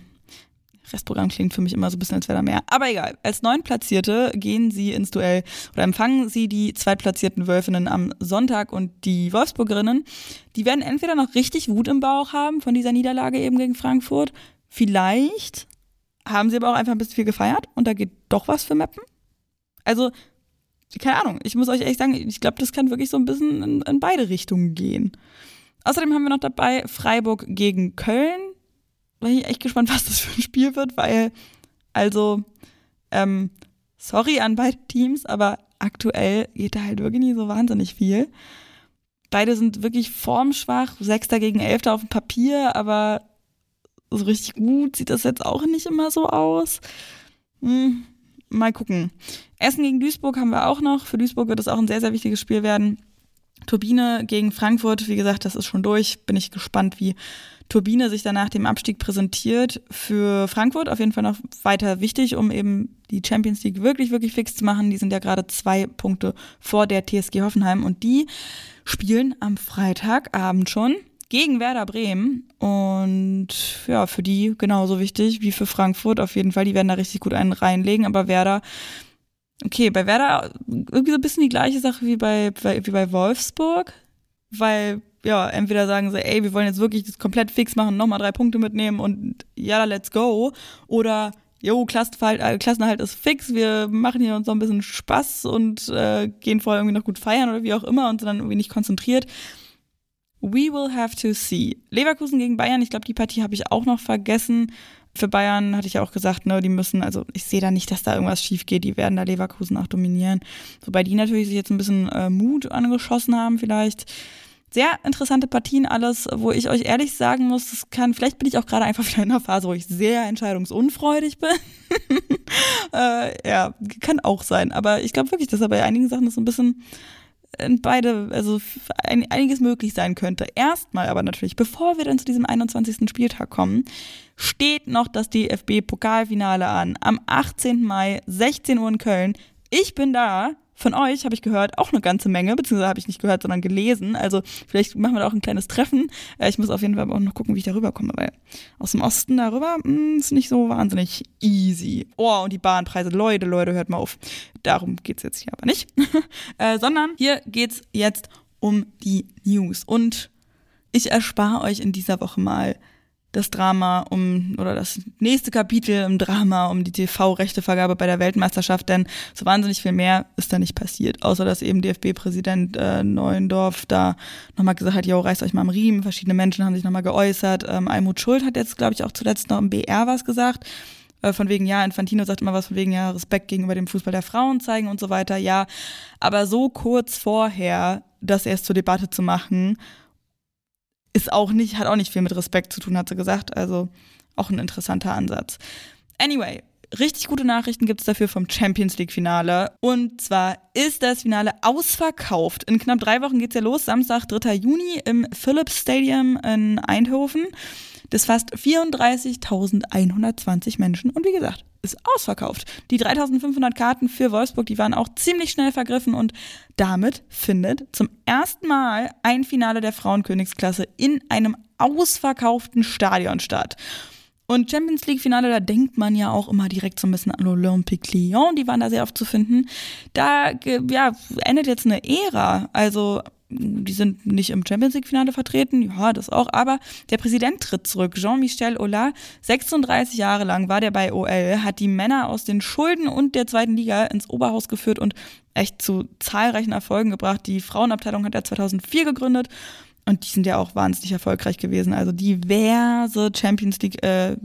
Restprogramm klingt für mich immer so ein bisschen, als wäre da mehr. Aber egal. Als Neuntplatzierte gehen sie ins Duell oder empfangen sie die zweitplatzierten Wölfinnen am Sonntag und die Wolfsburgerinnen. Die werden entweder noch richtig Wut im Bauch haben von dieser Niederlage eben gegen Frankfurt. Vielleicht haben sie aber auch einfach ein bisschen viel gefeiert und da geht doch was für Mappen. Also, keine Ahnung. Ich muss euch ehrlich sagen, ich glaube, das kann wirklich so ein bisschen in, in beide Richtungen gehen. Außerdem haben wir noch dabei Freiburg gegen Köln bin ich echt gespannt, (laughs) was das für ein Spiel wird, weil, also, ähm, sorry an beide Teams, aber aktuell geht da halt wirklich nicht so wahnsinnig viel. Beide sind wirklich formschwach, Sechster gegen Elfter auf dem Papier, aber so richtig gut sieht das jetzt auch nicht immer so aus. Hm, mal gucken. Essen gegen Duisburg haben wir auch noch. Für Duisburg wird es auch ein sehr, sehr wichtiges Spiel werden. Turbine gegen Frankfurt, wie gesagt, das ist schon durch. Bin ich gespannt, wie Turbine sich danach dem Abstieg präsentiert. Für Frankfurt auf jeden Fall noch weiter wichtig, um eben die Champions League wirklich, wirklich fix zu machen. Die sind ja gerade zwei Punkte vor der TSG Hoffenheim und die spielen am Freitagabend schon gegen Werder Bremen. Und ja, für die genauso wichtig wie für Frankfurt auf jeden Fall. Die werden da richtig gut einen reinlegen, aber Werder Okay, bei Werder irgendwie so ein bisschen die gleiche Sache wie bei, wie bei Wolfsburg, weil ja, entweder sagen sie, ey, wir wollen jetzt wirklich das komplett fix machen, nochmal drei Punkte mitnehmen und ja, let's go. Oder, jo, Klassenhalt, äh, Klassenhalt ist fix, wir machen hier uns noch ein bisschen Spaß und äh, gehen vorher irgendwie noch gut feiern oder wie auch immer und sind dann irgendwie nicht konzentriert. We will have to see. Leverkusen gegen Bayern, ich glaube, die Partie habe ich auch noch vergessen. Für Bayern hatte ich ja auch gesagt, ne, die müssen, also ich sehe da nicht, dass da irgendwas schief geht. Die werden da Leverkusen auch dominieren. Wobei die natürlich sich jetzt ein bisschen äh, Mut angeschossen haben, vielleicht. Sehr interessante Partien alles, wo ich euch ehrlich sagen muss, das kann, vielleicht bin ich auch gerade einfach (laughs) wieder in einer Phase, wo ich sehr entscheidungsunfreudig bin. (laughs) äh, ja, kann auch sein. Aber ich glaube wirklich, dass er bei einigen Sachen so ein bisschen in beide, also ein, einiges möglich sein könnte. Erstmal aber natürlich, bevor wir dann zu diesem 21. Spieltag kommen, steht noch das DFB-Pokalfinale an. Am 18. Mai, 16 Uhr in Köln. Ich bin da. Von euch habe ich gehört auch eine ganze Menge, beziehungsweise habe ich nicht gehört, sondern gelesen. Also vielleicht machen wir da auch ein kleines Treffen. Äh, ich muss auf jeden Fall auch noch gucken, wie ich darüber komme, weil aus dem Osten darüber mh, hm, ist nicht so wahnsinnig easy. Oh, und die Bahnpreise, Leute, Leute, hört mal auf. Darum geht's jetzt hier aber nicht. (laughs) äh, sondern hier geht's jetzt um die News. Und ich erspare euch in dieser Woche mal das Drama um oder das nächste Kapitel im Drama um die TV-Rechtevergabe bei der Weltmeisterschaft, denn so wahnsinnig viel mehr ist da nicht passiert, außer dass eben DFB-Präsident äh, Neuendorf da nochmal gesagt hat, jo, reißt euch mal am Riemen, verschiedene Menschen haben sich nochmal geäußert, ähm, Almut Schuld hat jetzt, glaube ich, auch zuletzt noch im BR was gesagt, äh, von wegen, ja, Infantino sagt immer was von wegen, ja, Respekt gegenüber dem Fußball der Frauen zeigen und so weiter, ja, aber so kurz vorher das erst zur Debatte zu machen ist auch nicht, hat auch nicht viel mit Respekt zu tun, hat sie gesagt. Also auch ein interessanter Ansatz. Anyway, richtig gute Nachrichten gibt es dafür vom Champions League-Finale. Und zwar ist das Finale ausverkauft. In knapp drei Wochen geht's ja los, Samstag, 3. Juni im Philips Stadium in Eindhoven. Das fast 34.120 Menschen. Und wie gesagt, ist ausverkauft. Die 3500 Karten für Wolfsburg, die waren auch ziemlich schnell vergriffen und damit findet zum ersten Mal ein Finale der Frauenkönigsklasse in einem ausverkauften Stadion statt. Und Champions League Finale, da denkt man ja auch immer direkt so ein bisschen an Olympique Lyon, die waren da sehr oft zu finden. Da ja, endet jetzt eine Ära. Also die sind nicht im Champions League Finale vertreten, ja, das auch, aber der Präsident tritt zurück. Jean-Michel Aulas, 36 Jahre lang war der bei OL, hat die Männer aus den Schulden und der zweiten Liga ins Oberhaus geführt und echt zu zahlreichen Erfolgen gebracht. Die Frauenabteilung hat er 2004 gegründet und die sind ja auch wahnsinnig erfolgreich gewesen. Also diverse Champions League äh,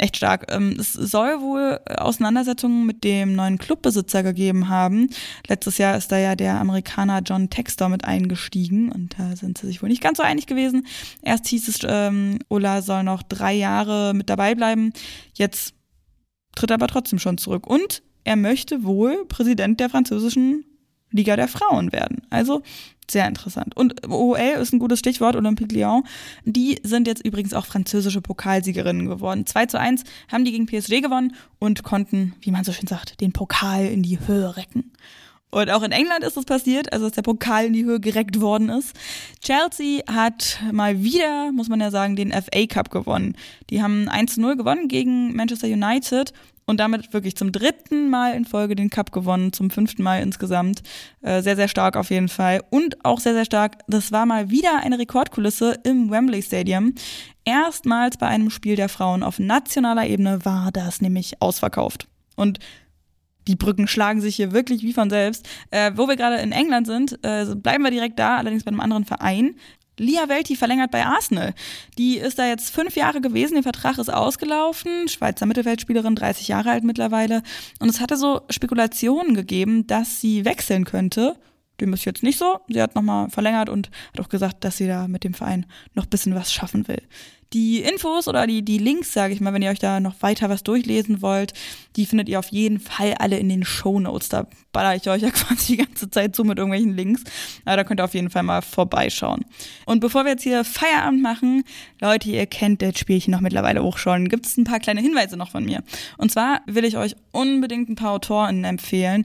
echt stark. Ähm, es soll wohl Auseinandersetzungen mit dem neuen Clubbesitzer gegeben haben. Letztes Jahr ist da ja der Amerikaner John Textor mit eingestiegen und da sind sie sich wohl nicht ganz so einig gewesen. Erst hieß es, ähm, Ulla soll noch drei Jahre mit dabei bleiben. Jetzt tritt er aber trotzdem schon zurück. Und er möchte wohl Präsident der französischen Liga der Frauen werden. Also sehr interessant. Und OL ist ein gutes Stichwort, Olympique Lyon. Die sind jetzt übrigens auch französische Pokalsiegerinnen geworden. 2 zu 1 haben die gegen PSG gewonnen und konnten, wie man so schön sagt, den Pokal in die Höhe recken. Und auch in England ist es passiert, also dass der Pokal in die Höhe gereckt worden ist. Chelsea hat mal wieder, muss man ja sagen, den FA Cup gewonnen. Die haben 1 zu 0 gewonnen gegen Manchester United und damit wirklich zum dritten Mal in Folge den Cup gewonnen, zum fünften Mal insgesamt. Äh, sehr, sehr stark auf jeden Fall. Und auch sehr, sehr stark, das war mal wieder eine Rekordkulisse im Wembley Stadium. Erstmals bei einem Spiel der Frauen auf nationaler Ebene war das nämlich ausverkauft. Und die Brücken schlagen sich hier wirklich wie von selbst. Äh, wo wir gerade in England sind, äh, bleiben wir direkt da, allerdings bei einem anderen Verein. Lia Welti verlängert bei Arsenal. Die ist da jetzt fünf Jahre gewesen, der Vertrag ist ausgelaufen, Schweizer Mittelfeldspielerin, 30 Jahre alt mittlerweile. Und es hatte so Spekulationen gegeben, dass sie wechseln könnte. Dem ist jetzt nicht so. Sie hat nochmal verlängert und hat auch gesagt, dass sie da mit dem Verein noch bisschen was schaffen will. Die Infos oder die, die Links, sage ich mal, wenn ihr euch da noch weiter was durchlesen wollt, die findet ihr auf jeden Fall alle in den Show Notes. Da baller ich euch ja (laughs) quasi die ganze Zeit zu mit irgendwelchen Links. Aber da könnt ihr auf jeden Fall mal vorbeischauen. Und bevor wir jetzt hier Feierabend machen, Leute, ihr kennt das Spielchen noch mittlerweile auch schon, gibt es ein paar kleine Hinweise noch von mir. Und zwar will ich euch unbedingt ein paar AutorInnen empfehlen,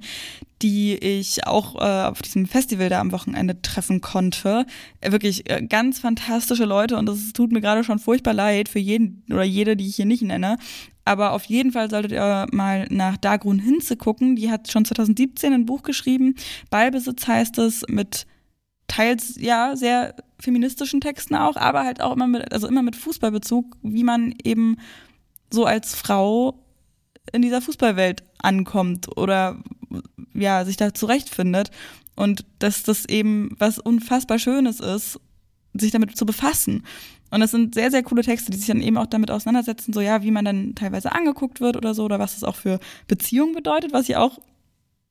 die ich auch äh, auf diesem Festival da am Wochenende treffen konnte. Wirklich äh, ganz fantastische Leute und es tut mir gerade schon furchtbar leid für jeden oder jede, die ich hier nicht nenne. Aber auf jeden Fall solltet ihr mal nach Dagrun Hinze gucken. Die hat schon 2017 ein Buch geschrieben. Ballbesitz heißt es mit teils ja sehr feministischen Texten auch, aber halt auch immer mit also immer mit Fußballbezug, wie man eben so als Frau in dieser Fußballwelt ankommt oder ja, sich da zurechtfindet. Und dass das eben was unfassbar Schönes ist, sich damit zu befassen. Und das sind sehr, sehr coole Texte, die sich dann eben auch damit auseinandersetzen, so ja, wie man dann teilweise angeguckt wird oder so, oder was das auch für Beziehungen bedeutet, was ich auch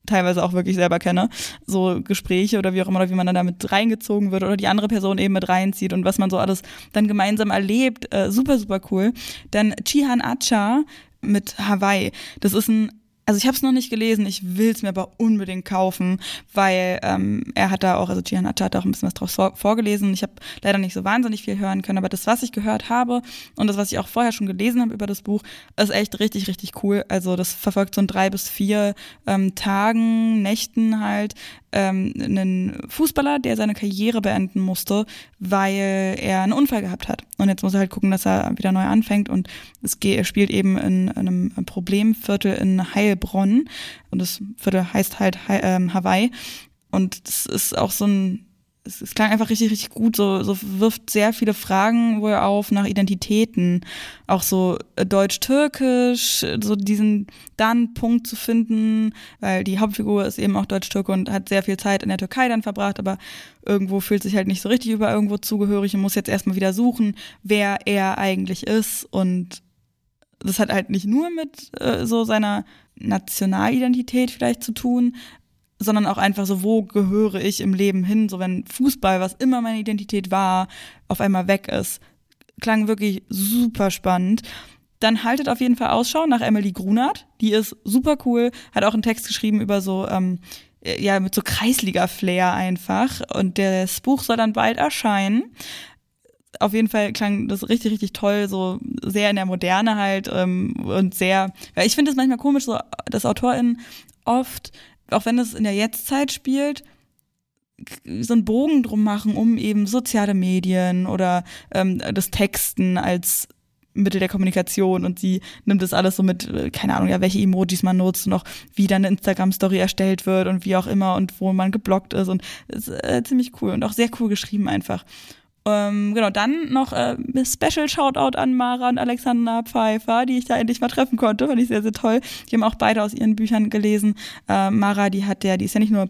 teilweise auch wirklich selber kenne. So Gespräche oder wie auch immer, oder wie man dann damit reingezogen wird oder die andere Person eben mit reinzieht und was man so alles dann gemeinsam erlebt. Äh, super, super cool. Dann Chihan Acha mit Hawaii. Das ist ein also ich habe es noch nicht gelesen, ich will es mir aber unbedingt kaufen, weil ähm, er hat da auch, also Gian hat auch ein bisschen was drauf vor, vorgelesen. Ich habe leider nicht so wahnsinnig viel hören können, aber das, was ich gehört habe und das, was ich auch vorher schon gelesen habe über das Buch, ist echt richtig, richtig cool. Also das verfolgt so in drei bis vier ähm, Tagen, Nächten halt ähm, einen Fußballer, der seine Karriere beenden musste, weil er einen Unfall gehabt hat. Und jetzt muss er halt gucken, dass er wieder neu anfängt. Und es geht, spielt eben in, in einem Problemviertel in Heilbronn. Und das Viertel heißt halt ähm, Hawaii. Und das ist auch so ein es, es klang einfach richtig, richtig gut. So, so wirft sehr viele Fragen wohl auf nach Identitäten. Auch so äh, deutsch-türkisch, so diesen dann Punkt zu finden, weil die Hauptfigur ist eben auch deutsch-türke und hat sehr viel Zeit in der Türkei dann verbracht, aber irgendwo fühlt sich halt nicht so richtig über irgendwo zugehörig und muss jetzt erstmal wieder suchen, wer er eigentlich ist. Und das hat halt nicht nur mit äh, so seiner Nationalidentität vielleicht zu tun, sondern auch einfach so, wo gehöre ich im Leben hin? So, wenn Fußball, was immer meine Identität war, auf einmal weg ist. Klang wirklich super spannend. Dann haltet auf jeden Fall Ausschau nach Emily Grunert. Die ist super cool, hat auch einen Text geschrieben über so, ähm, ja, mit so Kreisliga-Flair einfach. Und das Buch soll dann bald erscheinen auf jeden Fall klang das richtig, richtig toll, so sehr in der Moderne halt ähm, und sehr, weil ich finde es manchmal komisch, so, dass AutorInnen oft auch wenn es in der Jetztzeit spielt, so einen Bogen drum machen, um eben soziale Medien oder ähm, das Texten als Mittel der Kommunikation und sie nimmt das alles so mit, äh, keine Ahnung, ja, welche Emojis man nutzt und auch wie dann eine Instagram-Story erstellt wird und wie auch immer und wo man geblockt ist und ist äh, ziemlich cool und auch sehr cool geschrieben einfach. Ähm, genau, dann noch äh, Special Shoutout an Mara und Alexander Pfeiffer, die ich da endlich mal treffen konnte. Fand ich sehr, sehr toll. Die haben auch beide aus ihren Büchern gelesen. Äh, Mara, die hat ja, die ist ja nicht nur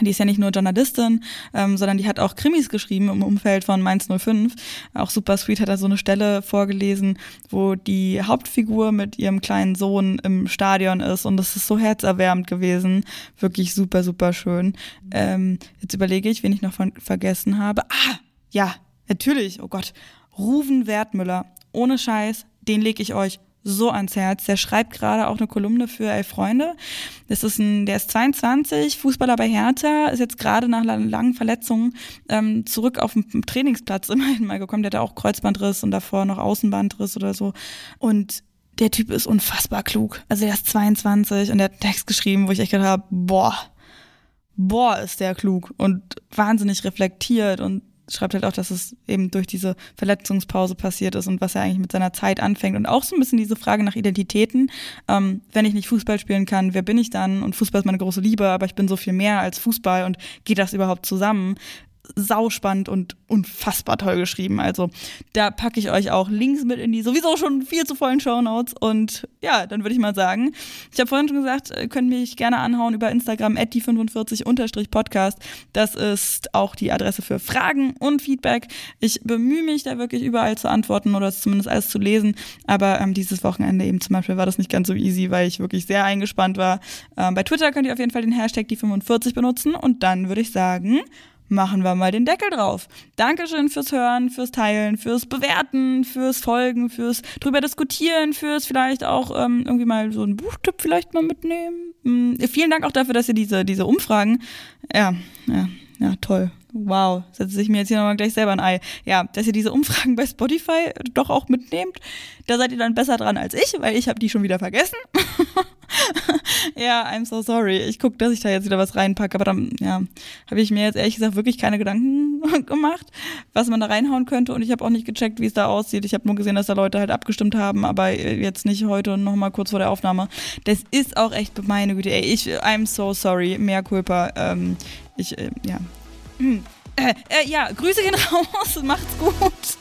die ist ja nicht nur Journalistin, ähm, sondern die hat auch Krimis geschrieben im Umfeld von Mainz 05. Auch Super Sweet hat da so eine Stelle vorgelesen, wo die Hauptfigur mit ihrem kleinen Sohn im Stadion ist und das ist so herzerwärmend gewesen. Wirklich super, super schön. Ähm, jetzt überlege ich, wen ich noch von, vergessen habe. Ah, ja, natürlich, oh Gott. Ruven Wertmüller. Ohne Scheiß, den lege ich euch so ans Herz. Der schreibt gerade auch eine Kolumne für Elf Freunde. Das ist ein, der ist 22, Fußballer bei Hertha, ist jetzt gerade nach langen Verletzungen ähm, zurück auf den Trainingsplatz (laughs) immerhin mal gekommen. Der hat auch Kreuzbandriss und davor noch Außenbandriss oder so. Und der Typ ist unfassbar klug. Also der ist 22 und der hat Text geschrieben, wo ich echt gedacht habe, boah, boah, ist der klug und wahnsinnig reflektiert und schreibt halt auch, dass es eben durch diese Verletzungspause passiert ist und was er eigentlich mit seiner Zeit anfängt. Und auch so ein bisschen diese Frage nach Identitäten. Ähm, wenn ich nicht Fußball spielen kann, wer bin ich dann? Und Fußball ist meine große Liebe, aber ich bin so viel mehr als Fußball und geht das überhaupt zusammen? Sauspannend und unfassbar toll geschrieben. Also da packe ich euch auch Links mit in die sowieso schon viel zu vollen Shownotes. Und ja, dann würde ich mal sagen, ich habe vorhin schon gesagt, ihr könnt mich gerne anhauen über Instagram die45-podcast. Das ist auch die Adresse für Fragen und Feedback. Ich bemühe mich da wirklich überall zu antworten oder zumindest alles zu lesen. Aber ähm, dieses Wochenende eben zum Beispiel war das nicht ganz so easy, weil ich wirklich sehr eingespannt war. Ähm, bei Twitter könnt ihr auf jeden Fall den Hashtag die45 benutzen. Und dann würde ich sagen, machen wir mal den Deckel drauf. Dankeschön fürs Hören, fürs Teilen, fürs Bewerten, fürs Folgen, fürs drüber diskutieren, fürs vielleicht auch ähm, irgendwie mal so einen Buchtipp vielleicht mal mitnehmen. Mhm. Vielen Dank auch dafür, dass ihr diese, diese Umfragen, ja, ja, ja, toll. Wow, setze ich mir jetzt hier nochmal gleich selber ein Ei. Ja, dass ihr diese Umfragen bei Spotify doch auch mitnehmt, da seid ihr dann besser dran als ich, weil ich habe die schon wieder vergessen. (laughs) (laughs) ja, I'm so sorry. Ich gucke, dass ich da jetzt wieder was reinpacke, aber dann, ja, habe ich mir jetzt ehrlich gesagt wirklich keine Gedanken (laughs) gemacht, was man da reinhauen könnte und ich habe auch nicht gecheckt, wie es da aussieht. Ich habe nur gesehen, dass da Leute halt abgestimmt haben, aber jetzt nicht heute und nochmal kurz vor der Aufnahme. Das ist auch echt meine Güte, ey, ich, I'm so sorry, mehr Culpa. Ähm, ich, äh, ja. (clears throat) Äh, äh, ja, Grüße gehen (laughs) raus, macht's gut.